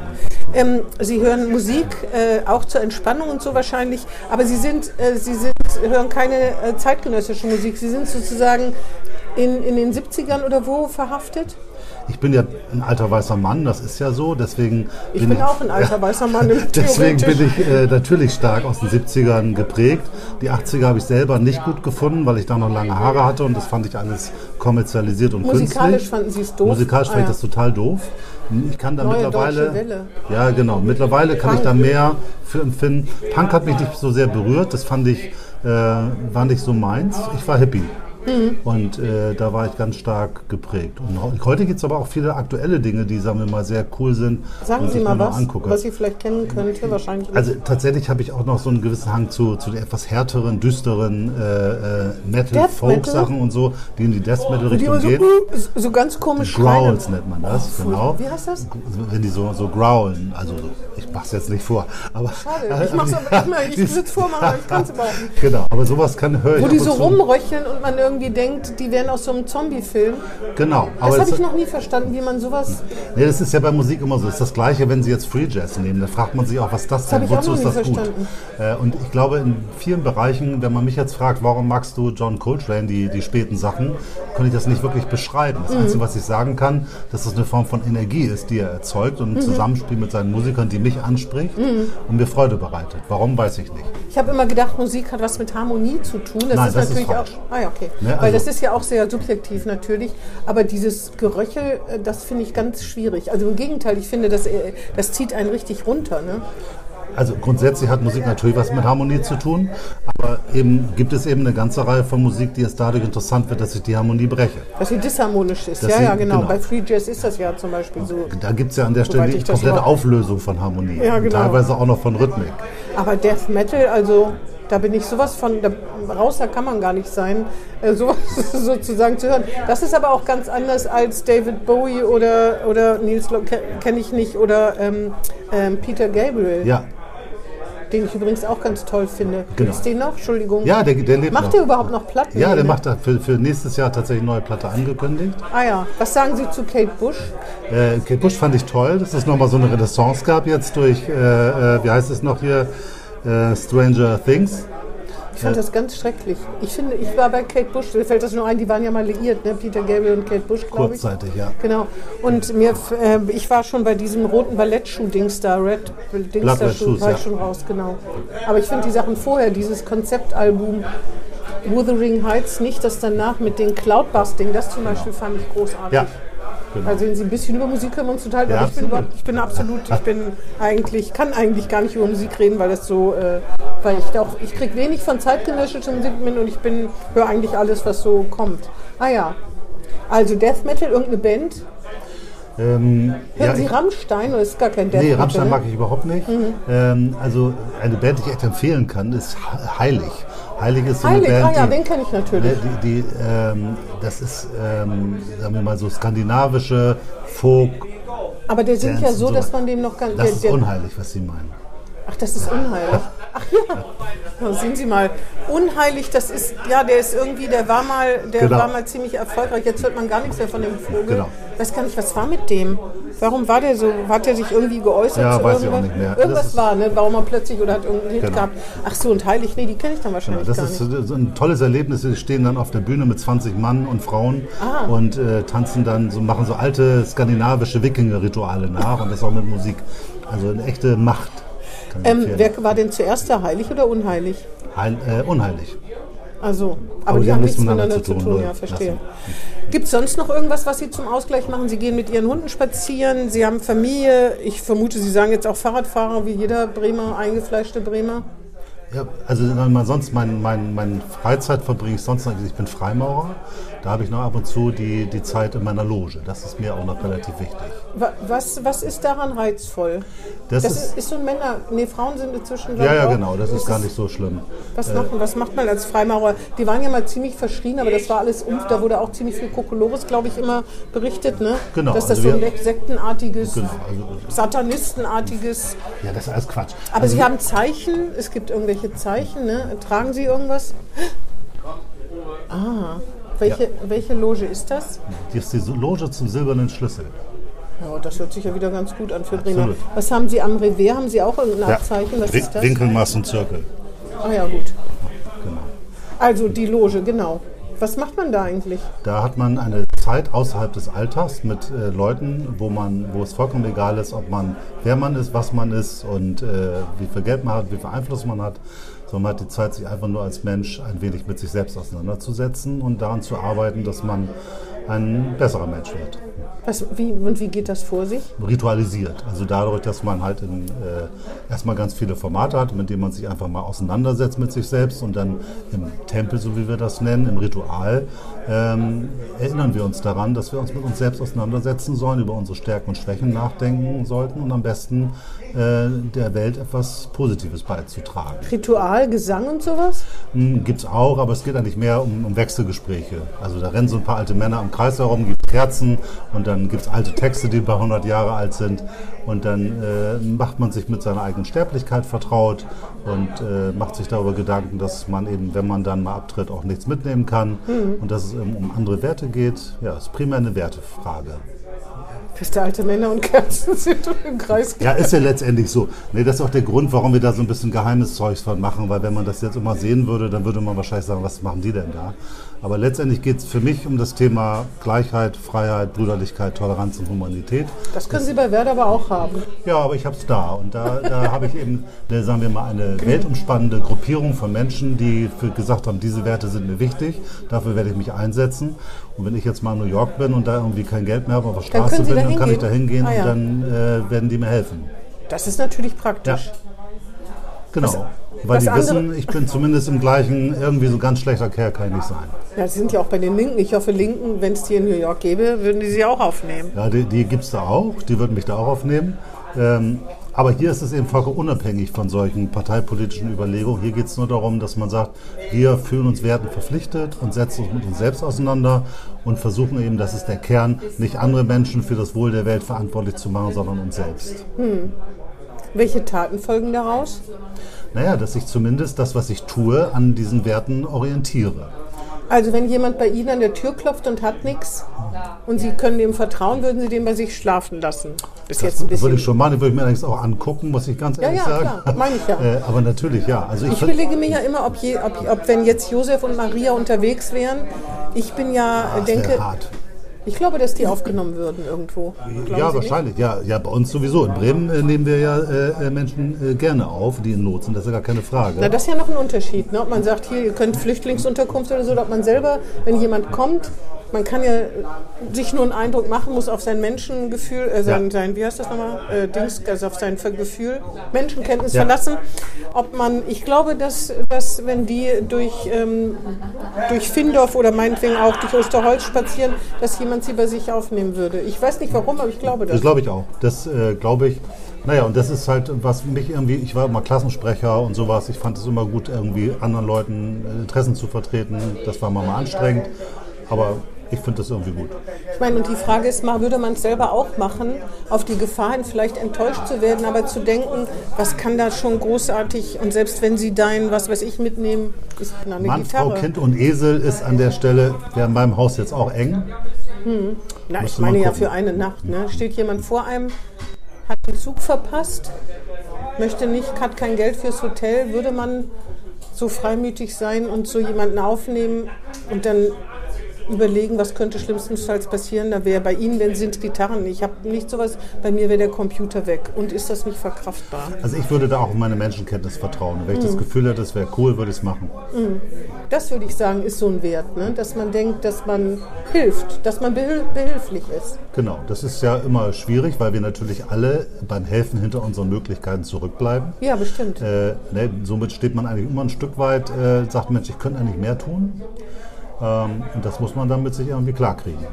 Ähm, Sie hören Musik, äh, auch zur Entspannung und so wahrscheinlich, aber Sie sind, äh, Sie sind, hören keine äh, zeitgenössische Musik. Sie sind sozusagen in, in den 70ern oder wo verhaftet? Ich bin ja ein alter weißer Mann, das ist ja so, deswegen Ich bin auch ein alter weißer Mann. Deswegen bin ich äh, natürlich stark aus den 70ern geprägt. Die 80er habe ich selber nicht gut gefunden, weil ich da noch lange Haare hatte und das fand ich alles kommerzialisiert und Musikalisch künstlich. fanden Sie es doof? Musikalisch fand Ah, ich ja. das total doof. Ich kann da Neue mittlerweile. Ja, genau. Mittlerweile kann Punk. ich da mehr für empfinden. Punk hat mich nicht so sehr berührt. Das fand ich, äh, war nicht so meins. Ich war Hippie. Mhm. Und äh, da war ich ganz stark geprägt. Und heute gibt es aber auch viele aktuelle Dinge, die, sagen wir mal, sehr cool sind. Sagen Sie ich mal was, angucke. was ich vielleicht kennen könnte, wahrscheinlich. Also tatsächlich habe ich auch noch so einen gewissen Hang zu, zu den etwas härteren, düsteren äh, äh, Metal-Folk-Sachen und so, die in die Death die Metal-Richtung so, gehen. so ganz komisch Growls nennt man das, Oh, genau. Wie heißt das? Wenn die so, so growlen, also so, ich mach's jetzt nicht vor, aber Schade, ich mach's aber immer, ich will es vormachen, aber ich kann's überhaupt nicht. Genau, aber sowas kann höre ich Wo die so rumröcheln und man irgendwie denkt, die wären aus so einem Zombie-Film. Genau, Das aber habe ich das, noch nie verstanden, wie man sowas. nee, das ist ja bei Musik immer so. Das ist das Gleiche, wenn Sie jetzt Free Jazz nehmen. Da fragt man sich auch, was das hab denn? ich auch Wozu ist das gut? verstanden. Äh, und ich glaube, in vielen Bereichen, wenn man mich jetzt fragt, warum magst du John Coltrane, die, die späten Sachen, kann ich das nicht wirklich beschreiben. Das Mhm. Einzige, was ich sagen kann, dass das eine Form von Energie ist, die er erzeugt und Mhm. ein Zusammenspiel mit seinen Musikern, die mich anspricht und mir Freude bereitet. Warum, weiß ich nicht. Ich habe immer gedacht, Musik hat was mit Harmonie zu tun. Das Nein, ist das ist natürlich falsch. auch. Ah ja, okay. Ne, Weil also- das ist ja auch sehr subjektiv natürlich. Aber dieses Geröchel, äh, das finde ich ganz schwierig. Also im Gegenteil, ich finde, das, äh, das zieht einen richtig runter. Ne? Also grundsätzlich hat Musik natürlich was mit Harmonie zu tun, aber eben gibt es eben eine ganze Reihe von Musik, die erst dadurch interessant wird, dass ich die Harmonie breche. Dass sie disharmonisch ist. Dass ja, sie- ja, genau. genau. Bei Free Jazz ist das ja zum Beispiel so. Da gibt es ja an der Stelle die komplette Auflösung von Harmonie. Ja, genau. teilweise auch noch von Rhythmik. Aber Death Metal, also da bin ich sowas von, da, raus da kann man gar nicht sein, äh, sowas sozusagen zu hören. Das ist aber auch ganz anders als David Bowie oder, oder Nils kenne ich nicht oder ähm, ähm, Peter Gabriel, Ja, den ich übrigens auch ganz toll finde. Genau. Gibt's den noch? Entschuldigung. ja der, der lebt Macht noch. der überhaupt noch Platten? Ja, der macht da für, für nächstes Jahr tatsächlich eine neue Platte angekündigt. Ah ja. Was sagen Sie zu Kate Bush? Äh, Kate Bush fand ich toll, dass es nochmal so eine Renaissance gab jetzt durch, äh, äh, wie heißt es noch hier, äh, Stranger Things. Ich fand das ganz schrecklich. Ich finde, ich war bei Kate Bush, mir fällt das nur ein, die waren ja mal liiert, ne? Peter Gabriel und Kate Bush, glaube ich. Kurzzeitig, ja. Genau. Und mir, äh, ich war schon bei diesem roten Ballettschuh-Dings da, Red Dings da Shoes, war ja. ich schon raus, genau. Aber ich finde die Sachen vorher, dieses Konzeptalbum Wuthering Heights, nicht das danach mit den Cloudbusting, das zum Beispiel fand ich großartig. Ja, genau. Also wenn Sie ein bisschen über Musik wir uns unterhalten, Ja, ich bin, ich bin absolut, ich bin eigentlich, kann eigentlich gar nicht über Musik reden, weil das so, äh, weil ich auch, ich kriege wenig von zeitgenössischer Musik mit und ich bin, höre eigentlich alles, was so kommt. Ah ja. Also Death Metal, irgendeine Band. Ähm, Hören ja, Sie Rammstein oder ist gar kein Death Nee, Metal? Rammstein ne? mag ich überhaupt nicht. Mhm. Ähm, also eine Band, die ich echt empfehlen kann, ist He- Heilig. Heilig ist so Heilig, eine ah Band, ja, die, den kenne ich natürlich. ne, die, die ähm, das ist, ähm, sagen wir mal so skandinavische Folk. Aber der singt ja so, dass man dem noch gar Das der, ist unheilig, was Sie meinen. Ach, das ist unheilig. Ach ja. Na, sehen Sie mal, unheilig, das ist, ja, der ist irgendwie, der war mal, der Genau. war mal ziemlich erfolgreich. Jetzt hört man gar nichts mehr von dem Vogel. Genau. Weiß gar nicht, was war mit dem? Warum war der so? Hat er sich irgendwie geäußert Ja, zu weiß ich auch irgendwas? nicht mehr. Irgendwas ist- war, ne? Warum er plötzlich oder hat irgendeinen Hit Genau. gehabt? Ach so, und heilig, nee, die kenne ich dann wahrscheinlich Das gar ist nicht. so ein tolles Erlebnis. Sie stehen dann auf der Bühne mit 20 Mann und Frauen Ah. und äh, tanzen dann, so machen so alte skandinavische Wikinger-Rituale nach und das auch mit Musik. Also eine echte Macht. Ähm, wer war denn zuerst der heilig oder unheilig? Heil, äh, unheilig. Also, aber, Aber die, die haben nichts miteinander miteinander zu zu tun, tun, ja, ne? verstehe. Gibt es sonst noch irgendwas, was Sie zum Ausgleich machen? Sie gehen mit Ihren Hunden spazieren, Sie haben Familie. Ich vermute, Sie sagen jetzt auch Fahrradfahrer, wie jeder Bremer, eingefleischte Bremer. Ja, also sonst mein, mein, mein Freizeit verbringe ich sonst, ich bin Freimaurer. Da habe ich noch ab und zu die, die Zeit in meiner Loge. Das ist mir auch noch relativ wichtig. Wa- Was, was ist daran reizvoll? Das, Das ist, ist, so ein Männer. Nee, Frauen sind inzwischen. ja, ja, auch. genau, das ist Ist gar nicht so schlimm. Was macht, was macht man als Freimaurer? Die waren ja mal ziemlich verschrien, aber das war alles umf. Da wurde auch ziemlich viel Kokolores, glaube ich, immer berichtet, ne? Genau, Dass das also so ein sektenartiges, Genau, also, satanistenartiges. ja, das ist alles Quatsch. Aber also, Sie haben Zeichen, es gibt irgendwelche Zeichen, ne? Tragen Sie irgendwas? Ah, welche, welche Loge ist das? Die ist die Loge zum silbernen Schlüssel. Ja, das hört sich ja wieder ganz gut an für Bremer. Was haben Sie am Revers? Haben Sie auch irgendein Abzeichen? Was ist das? Winkelmaß und Zirkel. Ah ja, gut. Genau. Also die Loge, genau. Was macht man da eigentlich? Da hat man eine Zeit außerhalb des Alltags mit äh, Leuten, wo, man, wo es vollkommen egal ist, ob man, wer man ist, was man ist und äh, wie viel Geld man hat, wie viel Einfluss man hat. Sondern man hat die Zeit, sich einfach nur als Mensch ein wenig mit sich selbst auseinanderzusetzen und daran zu arbeiten, dass man ein besserer Mensch wird. Was, wie, und wie geht das vor sich? ritualisiert. Also dadurch, dass man halt in, äh, erstmal ganz viele Formate hat, mit denen man sich einfach mal auseinandersetzt mit sich selbst und dann im Tempel, so wie wir das nennen, im Ritual, ähm, erinnern wir uns daran, dass wir uns mit uns selbst auseinandersetzen sollen, über unsere Stärken und Schwächen nachdenken sollten und am besten der Welt etwas Positives beizutragen. Ritual, Gesang und sowas? Gibt es auch, aber es geht eigentlich mehr um, um Wechselgespräche. Also da rennen so ein paar alte Männer im Kreis herum, gibt Kerzen und dann gibt es alte Texte, die ein paar hundert Jahre alt sind. Und dann äh, macht man sich mit seiner eigenen Sterblichkeit vertraut und äh, macht sich darüber Gedanken, dass man eben, wenn man dann mal abtritt, auch nichts mitnehmen kann und dass es eben um andere Werte geht. Ja, es ist primär eine Wertefrage. Da alte Männer und Kerzen sind im Kreis Ja, ist ja letztendlich so. Nee, das ist auch der Grund, warum wir da so ein bisschen geheimes Zeugs von machen, weil wenn man das jetzt immer sehen würde, dann würde man wahrscheinlich sagen, was machen die denn da? Aber letztendlich geht es für mich um das Thema Gleichheit, Freiheit, Brüderlichkeit, Toleranz und Humanität. Das können Sie bei Werder aber auch haben. Ja, aber ich habe es da. Und da, da habe ich eben, sagen wir mal, eine weltumspannende Gruppierung von Menschen, die gesagt haben, diese Werte sind mir wichtig, dafür werde ich mich einsetzen. Und wenn ich jetzt mal in New York bin und da irgendwie kein Geld mehr habe, auf der Straße bin, da dann kann ich da hingehen Ah, ja. und dann äh, werden die mir helfen. Das ist natürlich praktisch. Genau. Weil die wissen, ich bin zumindest im gleichen, irgendwie so ganz schlechter Kerl kann ich nicht sein. Ja, Sie sind ja auch bei den Linken. Ich hoffe, Linken, wenn es die in New York gäbe, würden die sie auch aufnehmen. Ja, die, die gibt es da auch, die würden mich da auch aufnehmen. Ähm, aber hier ist es eben vollkommen unabhängig von solchen parteipolitischen Überlegungen. Hier geht es nur darum, dass man sagt, wir fühlen uns Werten verpflichtet und setzen uns mit uns selbst auseinander und versuchen eben, das ist der Kern, nicht andere Menschen für das Wohl der Welt verantwortlich zu machen, sondern uns selbst. Welche Taten folgen daraus? Naja, dass ich zumindest das, was ich tue, an diesen Werten orientiere. Also wenn jemand bei Ihnen an der Tür klopft und hat nichts und Sie können dem vertrauen, würden Sie den bei sich schlafen lassen? Bis jetzt ein Das würde bisschen. ich schon machen, würde ich mir allerdings auch angucken, muss ich ganz Ja, ehrlich ja, sagen. klar, meine ich ja. Äh, aber natürlich, ja. Also ich, Ich überlege mir ja immer, ob, je, ob, ob wenn jetzt Josef und Maria unterwegs wären, ich bin ja, das denke, hart. Ich glaube, dass die aufgenommen würden irgendwo. Glauben Ja, Sie nicht? wahrscheinlich. Ja, ja, bei uns sowieso. In Bremen äh, nehmen wir ja äh, äh, Menschen äh, gerne auf, die in Not sind. Das ist ja gar keine Frage. Na, das ist ja noch ein Unterschied. Ne? Ob man sagt, hier, ihr könnt Flüchtlingsunterkunft oder so, oder ob man selber, wenn jemand kommt, man kann ja sich nur einen Eindruck machen, muss auf sein Menschengefühl, äh, sein, Ja. sein, wie heißt das nochmal, äh, Dings, also auf sein Gefühl, Menschenkenntnis Ja. verlassen. Ob man, ich glaube, dass, dass wenn die durch, ähm, durch Findorf oder meinetwegen auch durch Osterholz spazieren, dass jemand sie bei sich aufnehmen würde. Ich weiß nicht warum, aber ich glaube das. Das glaube ich auch. Das äh, glaube ich. Naja, und das ist halt, was mich irgendwie, ich war immer Klassensprecher und sowas. Ich fand es immer gut, irgendwie anderen Leuten äh, Interessen zu vertreten. Das war mal anstrengend. Aber ich finde das irgendwie gut. Ich meine, und die Frage ist mal, würde man es selber auch machen, auf die Gefahr hin, vielleicht enttäuscht zu werden, aber zu denken, was kann da schon großartig und selbst wenn sie dein, was weiß ich, mitnehmen, ist na, eine Mann, Frau, Gitarre. Kind und Esel ist an der Stelle, wäre in meinem Haus jetzt auch eng. Na, ich Müsste man meine ja für eine Nacht. Ne? Steht jemand vor einem, hat den Zug verpasst, möchte nicht, hat kein Geld fürs Hotel, würde man so freimütig sein und so jemanden aufnehmen und dann überlegen, was könnte schlimmstenfalls passieren. Da wäre bei Ihnen, wenn sind Gitarren. Ich habe nicht sowas, bei mir wäre der Computer weg. Und ist das nicht verkraftbar? Also ich würde da auch in meine Menschenkenntnis vertrauen. Wenn ich Mhm. das Gefühl hätte, das wäre cool, würde ich es machen. Das würde ich sagen, ist so ein Wert, ne? dass man denkt, dass man hilft, dass man behil behilflich ist. Genau, das ist ja immer schwierig, weil wir natürlich alle beim Helfen hinter unseren Möglichkeiten zurückbleiben. Ja, bestimmt. Äh, ne, somit steht man eigentlich immer ein Stück weit, äh, sagt Mensch, ich könnte eigentlich mehr tun. Ähm, und das muss man dann mit sich irgendwie klarkriegen.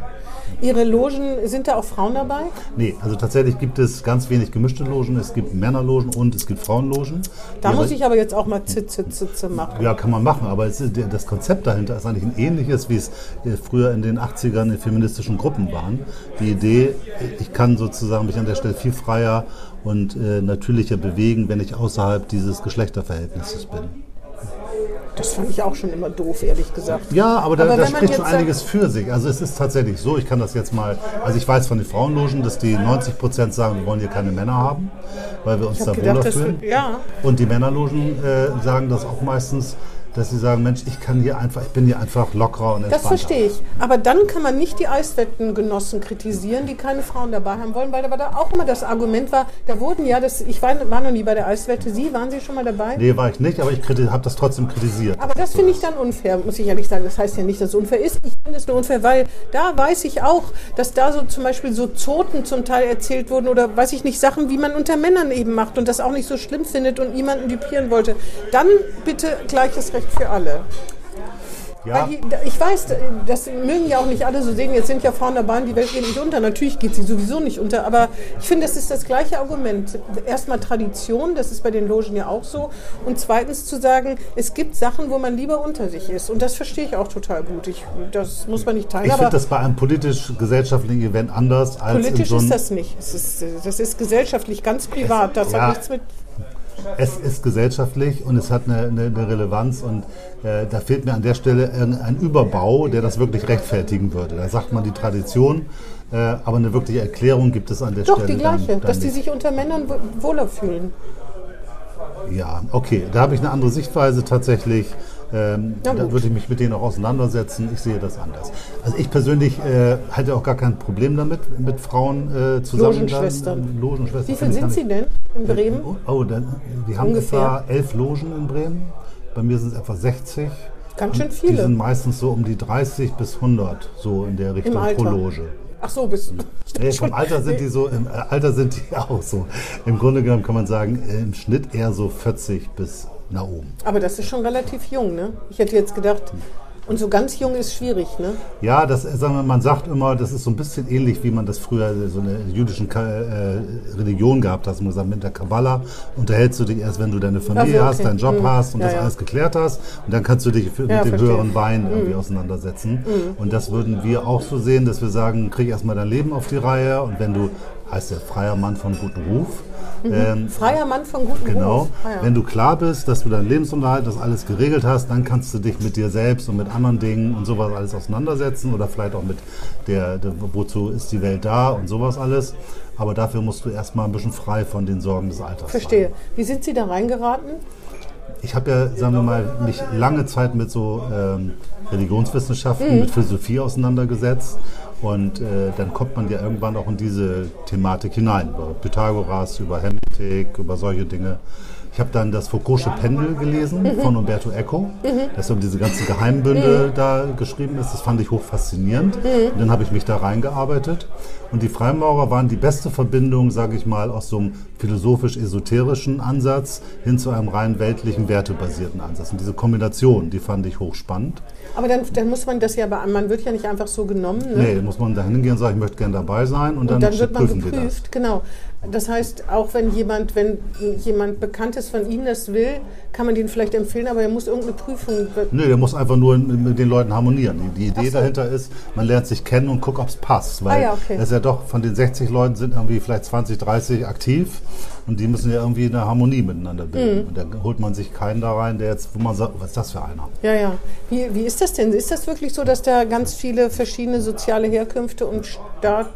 Ihre Logen, sind da auch Frauen dabei? Nee, also tatsächlich gibt es ganz wenig gemischte Logen. Es gibt Männerlogen und es gibt Frauenlogen. Da muss ich aber jetzt auch mal Zitze, machen. Ja, kann man machen, aber ist, das Konzept dahinter ist eigentlich ein ähnliches, wie es äh, früher in den 80ern in feministischen Gruppen waren. Die Idee, ich kann sozusagen mich an der Stelle viel freier und äh, natürlicher bewegen, wenn ich außerhalb dieses Geschlechterverhältnisses bin. Das fand ich auch schon immer doof, ehrlich gesagt. Ja, aber da, Aber da spricht schon einiges für sich. Also es ist tatsächlich so, ich kann das jetzt mal, also ich weiß von den Frauenlogen, dass die 90 Prozent sagen, wir wollen hier keine Männer haben, weil wir uns da wohler fühlen. ja. Und die Männerlogen äh, sagen das auch meistens, dass sie sagen, Mensch, ich kann hier einfach, ich bin hier einfach lockerer und entspannter. Das verstehe ich. Aber dann kann man nicht die Eiswettengenossen kritisieren, die keine Frauen dabei haben wollen, weil da war da auch immer das Argument war, da wurden ja, das, ich war, war noch nie bei der Eiswette, Sie, waren Sie schon mal dabei? Nee, war ich nicht, aber ich habe das trotzdem kritisiert. Aber das finde ich dann unfair, muss ich ehrlich sagen. Das heißt ja nicht, dass es unfair ist. Ich finde es nur unfair, weil da weiß ich auch, dass da so zum Beispiel so Zoten zum Teil erzählt wurden oder weiß ich nicht, Sachen, wie man unter Männern eben macht und das auch nicht so schlimm findet und niemanden düpieren wollte. Dann bitte gleiches Recht für alle. Ja. Die, ich weiß, das mögen ja auch nicht alle so sehen. Jetzt sind ja Frauen dabei und die Welt geht nicht unter. Natürlich geht sie sowieso nicht unter. Aber ich finde, das ist das gleiche Argument. Erstmal Tradition, das ist bei den Logen ja auch so. Und zweitens zu sagen, es gibt Sachen, wo man lieber unter sich ist. Und das verstehe ich auch total gut. Ich, das muss man nicht teilen. Ich finde das bei einem politisch-gesellschaftlichen Event anders als politisch so ist das nicht. Ist, das ist gesellschaftlich, ganz privat. Das ja. hat nichts mit Es ist gesellschaftlich und es hat eine, eine, eine Relevanz und äh, da fehlt mir an der Stelle ein, ein Überbau, der das wirklich rechtfertigen würde. Da sagt man die Tradition, äh, aber eine wirkliche Erklärung gibt es an der Doch, Stelle. die gleiche, dann, dann dass die nicht. sich unter Männern wo- wohler fühlen. Ja, okay, da habe ich eine andere Sichtweise tatsächlich. Ähm, da würde ich mich mit denen auch auseinandersetzen. Ich sehe das anders. Also ich persönlich äh, hatte auch gar kein Problem damit, mit Frauen äh, zusammen. Logenschwestern. Dann, Logenschwestern. Wie viel finde ich sind Sie denn in Bremen? Oh, dann, wir haben Ungefähr? etwa elf Logen in Bremen. Bei mir sind es etwa 60. Ganz schön viele. Die sind meistens so um die 30 bis 100, so in der Richtung pro Loge. Ach so, bist Nee, vom Alter sind die so, im äh, Alter sind die auch so. Im Grunde genommen kann man sagen, äh, im Schnitt eher so 40 bis nach oben. Aber das ist schon relativ jung, ne? Ich hätte jetzt gedacht, und so ganz jung ist schwierig, ne? Ja, das, äh, sagen wir, man sagt immer, das ist so ein bisschen ähnlich, wie man das früher äh, so eine jüdischen äh, Religion gehabt hat. Man gesagt, mit der Kabbala unterhältst du dich erst, wenn du deine Familie so, hast, okay. deinen Job Mhm. hast und Ja, das ja. alles geklärt hast. Und dann kannst du dich für, Ja, mit dem verstehe. Mhm. höheren Wein irgendwie auseinandersetzen. Und das würden wir auch so sehen, dass wir sagen, krieg erstmal dein Leben auf die Reihe und wenn du, heißt der freier Mann von gutem Ruf, ähm, Freier Mann von gutem Genau. Ruf. Ah, ja. Wenn du klar bist, dass du deinen Lebensunterhalt, das alles geregelt hast, dann kannst du dich mit dir selbst und mit anderen Dingen und sowas alles auseinandersetzen oder vielleicht auch mit der, der wozu ist die Welt da und sowas alles. Aber dafür musst du erstmal ein bisschen frei von den Sorgen des Alters Verstehe. sein. Wie sind Sie da reingeraten? Ich habe ja, sagen wir mal, mich lange Zeit mit so ähm, Religionswissenschaften, Mhm. mit Philosophie auseinandergesetzt. Und äh, dann kommt man ja irgendwann auch in diese Thematik hinein, über Pythagoras, über Hermetik, über solche Dinge. Ich habe dann das Foucault'sche Pendel gelesen Mhm. von Umberto Eco, das um diese ganzen Geheimbünde da geschrieben ist. Das fand ich hoch faszinierend. Mhm. Und dann habe ich mich da reingearbeitet. Und die Freimaurer waren die beste Verbindung, sage ich mal, aus so einem philosophisch-esoterischen Ansatz hin zu einem rein weltlichen, wertebasierten Ansatz. Und diese Kombination, die fand ich hochspannend. Aber dann, dann muss man das ja, man wird ja nicht einfach so genommen. Ne? Nee, muss man da hingehen und sagen, ich möchte gerne dabei sein und dann, Und dann wird man geprüft, genau. Das heißt, auch wenn jemand, wenn jemand Bekanntes von Ihnen das will, kann man den vielleicht empfehlen, aber er muss irgendeine Prüfung. Nee, der muss einfach nur mit den Leuten harmonieren. Die, Idee so. dahinter ist, man lernt sich kennen und guckt, ob es passt. Weil Ah ja, okay. es ja doch von den 60 Leuten sind irgendwie vielleicht 20, 30 aktiv und die müssen ja irgendwie eine Harmonie miteinander bilden. Mhm. Und da holt man sich keinen da rein, der jetzt, wo man sagt, was ist das für einer? Ja, ja. Wie, wie ist das denn? Ist das wirklich so, dass da ganz viele verschiedene soziale Herkünfte und Staat, ver- verschi-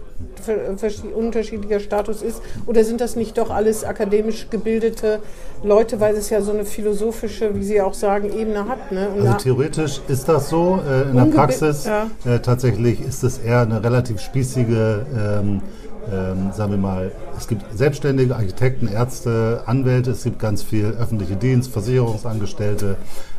unterschiedlicher Status ist? Oder sind das nicht doch alles akademisch gebildete Leute, weil es ja so eine philosophische, wie Sie auch sagen, Ebene hat? Ne? Also theoretisch ist das so. Äh, in der Praxis ja. äh, tatsächlich ist es eher eine relativ spießige, ähm, ähm, sagen wir mal, es gibt selbstständige Architekten, Ärzte, Anwälte, es gibt ganz viel öffentliche Dienst, Versicherungsangestellte.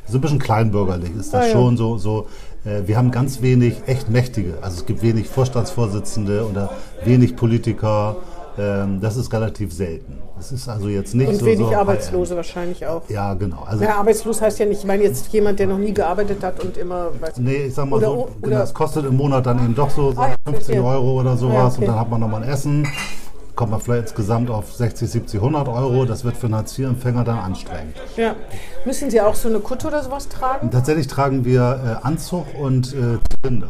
So ein bisschen kleinbürgerlich ist das Ah, ja. schon so. so wir haben ganz wenig echt Mächtige. Also es gibt wenig Vorstandsvorsitzende oder wenig Politiker. Ähm, das ist relativ selten. Es ist also jetzt nicht und so. wenig so Arbeitslose wahrscheinlich auch. Ja, genau. Also Ja, arbeitslos heißt ja nicht, ich meine jetzt jemand, der noch nie gearbeitet hat und immer. Weiß Nee, ich sag mal Oder- so, oder- genau, es kostet im Monat dann eben doch so Ah, ja, 50 verstehe. Euro oder sowas ja, okay. und dann hat man nochmal ein Essen, kommt man vielleicht insgesamt auf 60, 70, 100 Euro. Das wird für einen Hartz-IV-Empfänger dann anstrengend. Ja. Müssen Sie auch so eine Kutte oder sowas tragen? Tatsächlich tragen wir äh, Anzug und äh, Zylinder.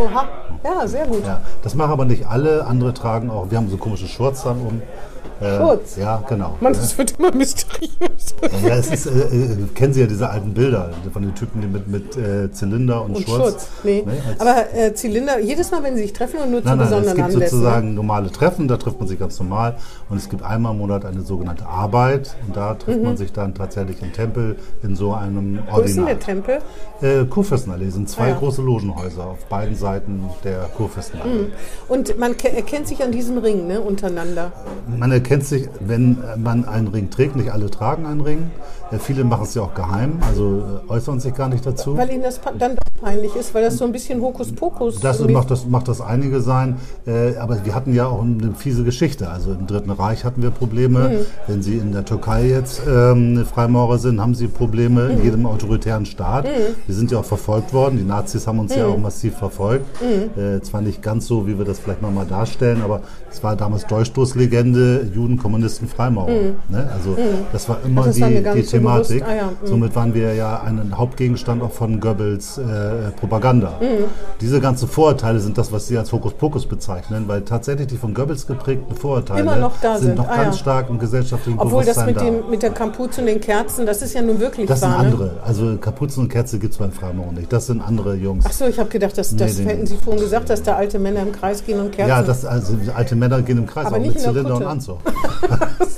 Oha. Ja, sehr gut. Ja, das machen aber nicht alle. Andere tragen auch, wir haben so komische Shorts dann um. Äh, Schurz. Ja, genau. Man, das wird immer mysteriös. Ja, es ist, äh, äh, kennen Sie ja diese alten Bilder von den Typen, die mit, mit äh, Zylinder und, Und Schurz. Schutz. Nee. Ne, als- Aber äh, Zylinder, jedes Mal, wenn sie sich treffen und nur zu Nein, nein, es besonderen gibt Anlässen. ne? sozusagen normale Treffen, da trifft man sich ganz normal. Und es gibt einmal im Monat eine sogenannte Arbeit. Und da trifft man sich dann tatsächlich im Tempel in so einem Mhm. Wo ist denn der. Tempel? Äh, Kurfürstenallee sind zwei Ah, ja. große Logenhäuser auf beiden Seiten der Kurfürstenallee. Und man ke- erkennt sich an diesem Ring ne, untereinander. Man erkennt sich, wenn man einen Ring trägt. Nicht alle tragen einen Ring. Viele machen es ja auch geheim, also äh, äußern sich gar nicht dazu. Weil ihnen das dann doch peinlich ist, weil das so ein bisschen Hokuspokus Das mäßig- macht das, macht das einige sein, äh, aber wir hatten ja auch eine fiese Geschichte. Also im Dritten Reich hatten wir Probleme. Mhm. Wenn Sie in der Türkei jetzt ähm, Freimaurer sind, haben Sie Probleme Mhm. in jedem autoritären Staat. Wir sind ja auch verfolgt worden. Die Nazis haben uns ja Mhm. auch massiv verfolgt. Äh, zwar nicht ganz so, wie wir das vielleicht nochmal darstellen, aber es war damals Durchstoßlegende, Juden, Kommunisten, Freimaurer. Ne? Also das war immer Mhm. das die, die Thematik. Ah ja, mhm. Somit waren wir ja ein Hauptgegenstand auch von Goebbels äh, Propaganda. Mhm. Diese ganzen Vorurteile sind das, was Sie als Hokuspokus bezeichnen, weil tatsächlich die von Goebbels geprägten Vorurteile Immer noch da sind sind. noch Ah, ganz ja. stark im gesellschaftlichen Obwohl das Bewusstsein mit, da. dem, mit der Kapuze und den Kerzen, das ist ja nun wirklich das sind wahr. Ne? andere. Also Kapuzen und Kerze gibt es beim Freimaurer nicht. Das sind andere Jungs. Achso, ich habe gedacht, das, das Nee, hätten. Sie vorhin gesagt, dass da alte Männer im Kreis gehen und Kerzen. ja, das, also alte Männer gehen im Kreis, Aber auch mit in der Zylinder und. Anzug.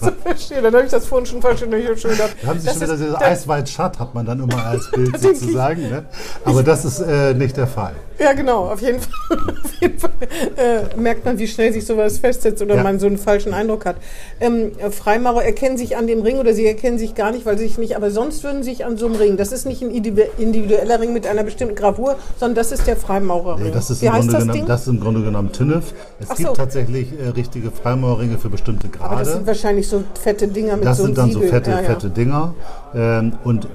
verstehe. Dann habe ich das vorhin schon falsch in der schon gedacht. Da haben Sie Das schon wieder ist- dieses Eisweit Schatt, hat man dann immer als Bild ich. sozusagen. Ne? Aber das ist äh, nicht der Fall. Ja, genau, auf jeden Fall, auf jeden Fall äh, merkt man, wie schnell sich sowas festsetzt oder Ja. man so einen falschen Eindruck hat. Ähm, äh, Freimaurer erkennen sich an dem Ring oder sie erkennen sich gar nicht, weil sie sich nicht, aber sonst würden sie sich an so einem Ring. Das ist nicht ein individu- individueller Ring mit einer bestimmten Gravur, sondern das ist der Freimaurerring. Nee, das ist, wie im heißt Grunde das genommen, Ding? das ist im Grunde genommen TÜNEF. Es Ach gibt so. tatsächlich äh, richtige Freimaurerringe für bestimmte aber das Grade. sind wahrscheinlich so fette Dinger mit Das so sind dann so Siegel. fette, ja, ja. fette Dinger. Ähm, und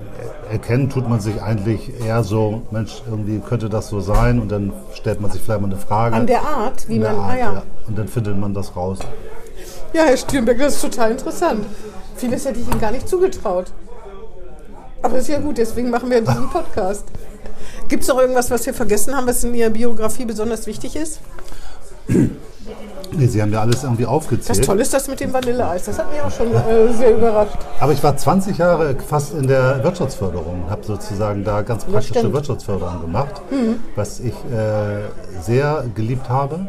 erkennen tut man sich eigentlich eher so, Mensch, irgendwie könnte das so sein und dann stellt man sich vielleicht mal eine Frage. An der Art, wie man. Art, ah, ja. Und dann findet man das raus. Ja, Herr Stürnberg, das ist total interessant. Vieles hätte ich Ihnen gar nicht zugetraut. Aber ist ja gut, deswegen machen wir diesen Podcast. Gibt es noch irgendwas, was wir vergessen haben, was in Ihrer Biografie besonders wichtig ist? Nee, Sie haben ja alles irgendwie Das aufgezählt. Tolle ist das mit dem Vanilleeis. Das hat mich auch schon äh, sehr überrascht. Aber ich war 20 Jahre fast in der Wirtschaftsförderung, habe sozusagen da ganz praktische. Wirtschaftsförderung gemacht, was ich äh, sehr geliebt habe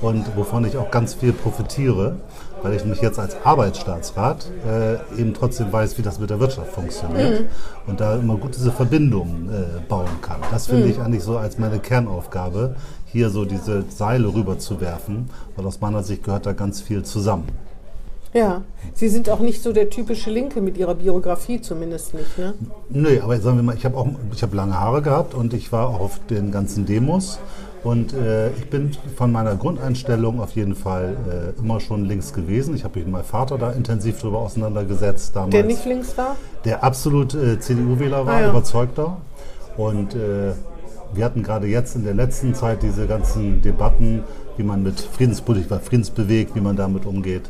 und wovon ich auch ganz viel profitiere, weil ich mich jetzt als Arbeitsstaatsrat äh, eben trotzdem weiß, wie das mit der Wirtschaft funktioniert und da immer gut diese Verbindungen äh, bauen kann. Das finde ich eigentlich so als meine Kernaufgabe, hier so diese Seile rüber zu werfen, weil aus meiner Sicht gehört da ganz viel zusammen. Ja, Sie sind auch nicht so der typische Linke mit Ihrer Biografie, zumindest nicht. Ne? Nö, aber sagen wir mal, ich habe auch ich habe lange Haare gehabt und ich war auch auf den ganzen Demos. Und äh, ich bin von meiner Grundeinstellung auf jeden Fall äh, immer schon links gewesen. Ich habe mich mit meinem Vater da intensiv darüber auseinandergesetzt damals. Der nicht links war? Der absolut äh, CDU-Wähler war, Ah, ja. überzeugter. Und äh, wir hatten gerade jetzt in der letzten Zeit diese ganzen Debatten, wie man mit Friedenspolitik, friedensbewegt, wie man damit umgeht.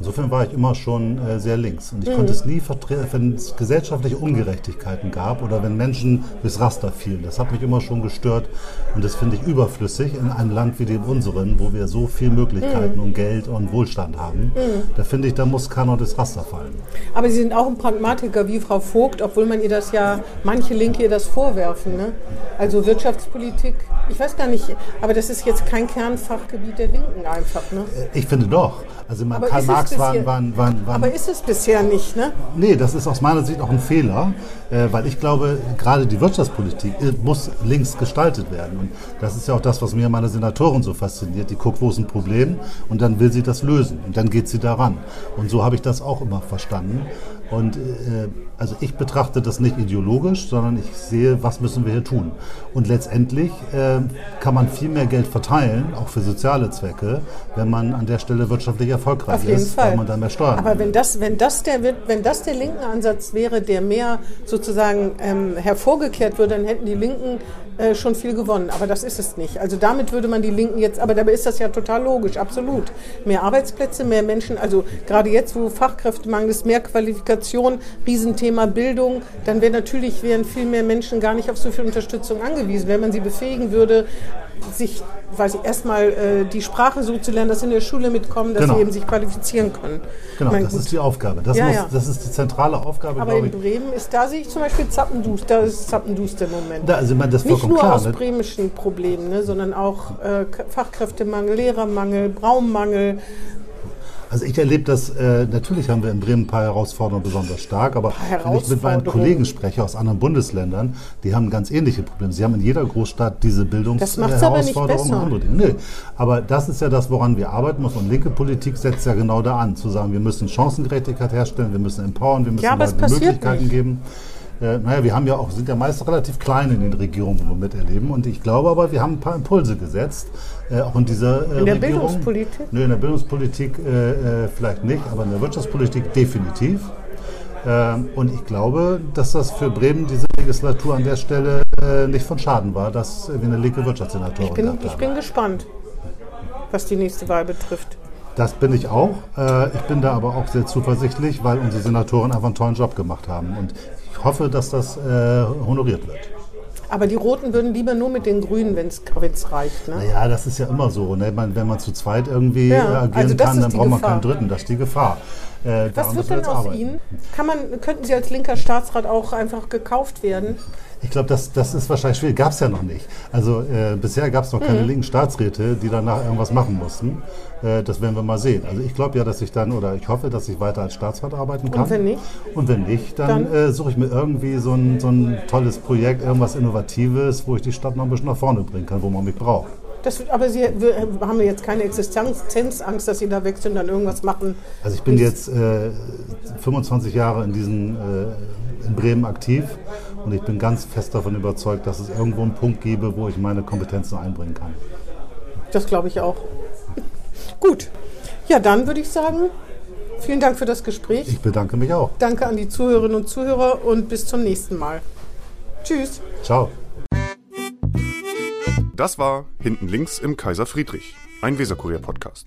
Insofern war ich immer schon äh, sehr links. Und ich konnte es nie vertreten, wenn es gesellschaftliche Ungerechtigkeiten gab oder wenn Menschen bis Raster fielen. Das hat mich immer schon gestört. Und das finde ich überflüssig in einem Land wie dem unseren, wo wir so viele Möglichkeiten und Geld und Wohlstand haben. Da finde ich, da muss keiner das Raster fallen. Aber Sie sind auch ein Pragmatiker wie Frau Vogt, obwohl man ihr das ja, manche Linke ihr das vorwerfen. Ne? Also Wirtschaftspolitik, ich weiß gar nicht, aber das ist jetzt kein Kernfachgebiet der Linken einfach. Ne? Ich finde doch. Also Aber Karl Marx war, bisher- war, war, war, Aber ist es bisher nicht, ne? Nee, das ist aus meiner Sicht auch ein Fehler, äh, weil ich glaube, gerade die Wirtschaftspolitik äh, muss links gestaltet werden. Und das ist ja auch das, was mir meine Senatorin so fasziniert. Die guckt, wo ist ein Problem und dann will sie das lösen und dann geht sie daran. Und so habe ich das auch immer verstanden. Und äh, also ich betrachte das nicht ideologisch, sondern ich sehe, was müssen wir hier tun. Und letztendlich äh, kann man viel mehr Geld verteilen, auch für soziale Zwecke, wenn man an der Stelle wirtschaftlich erfolgreich Auf jeden ist, Fall. weil man dann mehr Steuern Aber wenn das, wenn das der, wenn das der linken Ansatz wäre, der mehr sozusagen ähm, hervorgekehrt würde, dann hätten die Linken äh, schon viel gewonnen. Aber das ist es nicht. Also damit würde man die Linken jetzt, aber dabei ist das ja total logisch, absolut. Mehr Arbeitsplätze, mehr Menschen, also gerade jetzt, wo Fachkräftemangel ist, mehr Qualifikation, Riesenthema Bildung, dann wäre natürlich, wären viel mehr Menschen gar nicht auf so viel Unterstützung angewiesen, wenn man sie befähigen würde, sich weiß ich, erstmal äh, die Sprache so zu lernen, dass sie in der Schule mitkommen, dass Genau. sie eben sich qualifizieren können. Genau, meine, das gut, ist die Aufgabe. Das, Ja, muss, ja. das ist die zentrale Aufgabe, aber in ich. Bremen ist, da sehe ich zum Beispiel Zappenduster, da ist Zappenduster im Moment. Da, also, ich meine, das Nicht nur klar. aus ne? bremischen Problemen, ne, sondern auch äh, Fachkräftemangel, Lehrermangel, Braummangel. Also ich erlebe das, äh, natürlich haben wir in Bremen ein paar Herausforderungen besonders stark, aber wenn ich mit meinen. Kollegen spreche aus anderen Bundesländern, die haben ganz ähnliche Probleme. Sie haben in jeder Großstadt diese Bildungsherausforderungen besser. und andere Dinge. Nee. Aber das ist ja das, woran wir arbeiten müssen. Und linke Politik setzt ja genau da an, zu sagen, wir müssen Chancengerechtigkeit herstellen, wir müssen empowern, wir müssen Ja, Leuten Möglichkeiten nicht. geben. Äh, naja, wir haben ja auch, sind ja meist relativ klein in den Regionen, wo wir miterleben. Und ich glaube aber, wir haben ein paar Impulse gesetzt, äh, auch in dieser äh, In der Regierung. Bildungspolitik? Nö, in der Bildungspolitik äh, äh, vielleicht nicht, aber in der Wirtschaftspolitik definitiv. Ähm, und ich glaube, dass das für Bremen diese Legislatur an der Stelle äh, nicht von Schaden war, dass wir eine linke Wirtschaftssenatorin Ich bin, gehabt ich haben. bin gespannt, was die nächste Wahl betrifft. Das bin ich auch. Ich bin da aber auch sehr zuversichtlich, weil unsere Senatoren einfach einen tollen Job gemacht haben. Und ich hoffe, dass das honoriert wird. Aber die Roten würden lieber nur mit den Grünen, wenn es reicht. Ne? Naja, das ist ja immer so. Ne? Man, wenn man zu zweit irgendwie Ja, äh, agieren also kann, dann braucht man Gefahr. keinen Dritten. Das ist die Gefahr. Äh, Was wird wir denn aus arbeiten. Ihnen? Kann man, könnten Sie als linker Staatsrat auch einfach gekauft werden? Ich glaube, das, das ist wahrscheinlich schwierig. Gab es ja noch nicht. Also äh, bisher gab es noch Mhm. keine linken Staatsräte, die danach irgendwas machen mussten. Äh, das werden wir mal sehen. Also ich glaube ja, dass ich dann, oder ich hoffe, dass ich weiter als Staatsrat arbeiten kann. wenn nicht? Und wenn nicht, dann, Dann? äh, suche ich mir irgendwie so ein, so ein tolles Projekt, irgendwas Innovatives, wo ich die Stadt noch ein bisschen nach vorne bringen kann, wo man mich braucht. Das, aber Sie wir- haben jetzt keine Existenzangst, dass Sie da wechseln und dann irgendwas machen. Also ich bin jetzt äh, 25 Jahre in, diesen, äh, in Bremen aktiv und ich bin ganz fest davon überzeugt, dass es irgendwo einen Punkt gäbe, wo ich meine Kompetenzen einbringen kann. Das glaube ich auch. Gut. Ja, dann würde ich sagen, vielen Dank für das Gespräch. Ich bedanke mich auch. Danke an die Zuhörerinnen und Zuhörer und bis zum nächsten Mal. Tschüss. Ciao. Das war Hinten links im Kaiser Friedrich, ein Weserkurier-Podcast.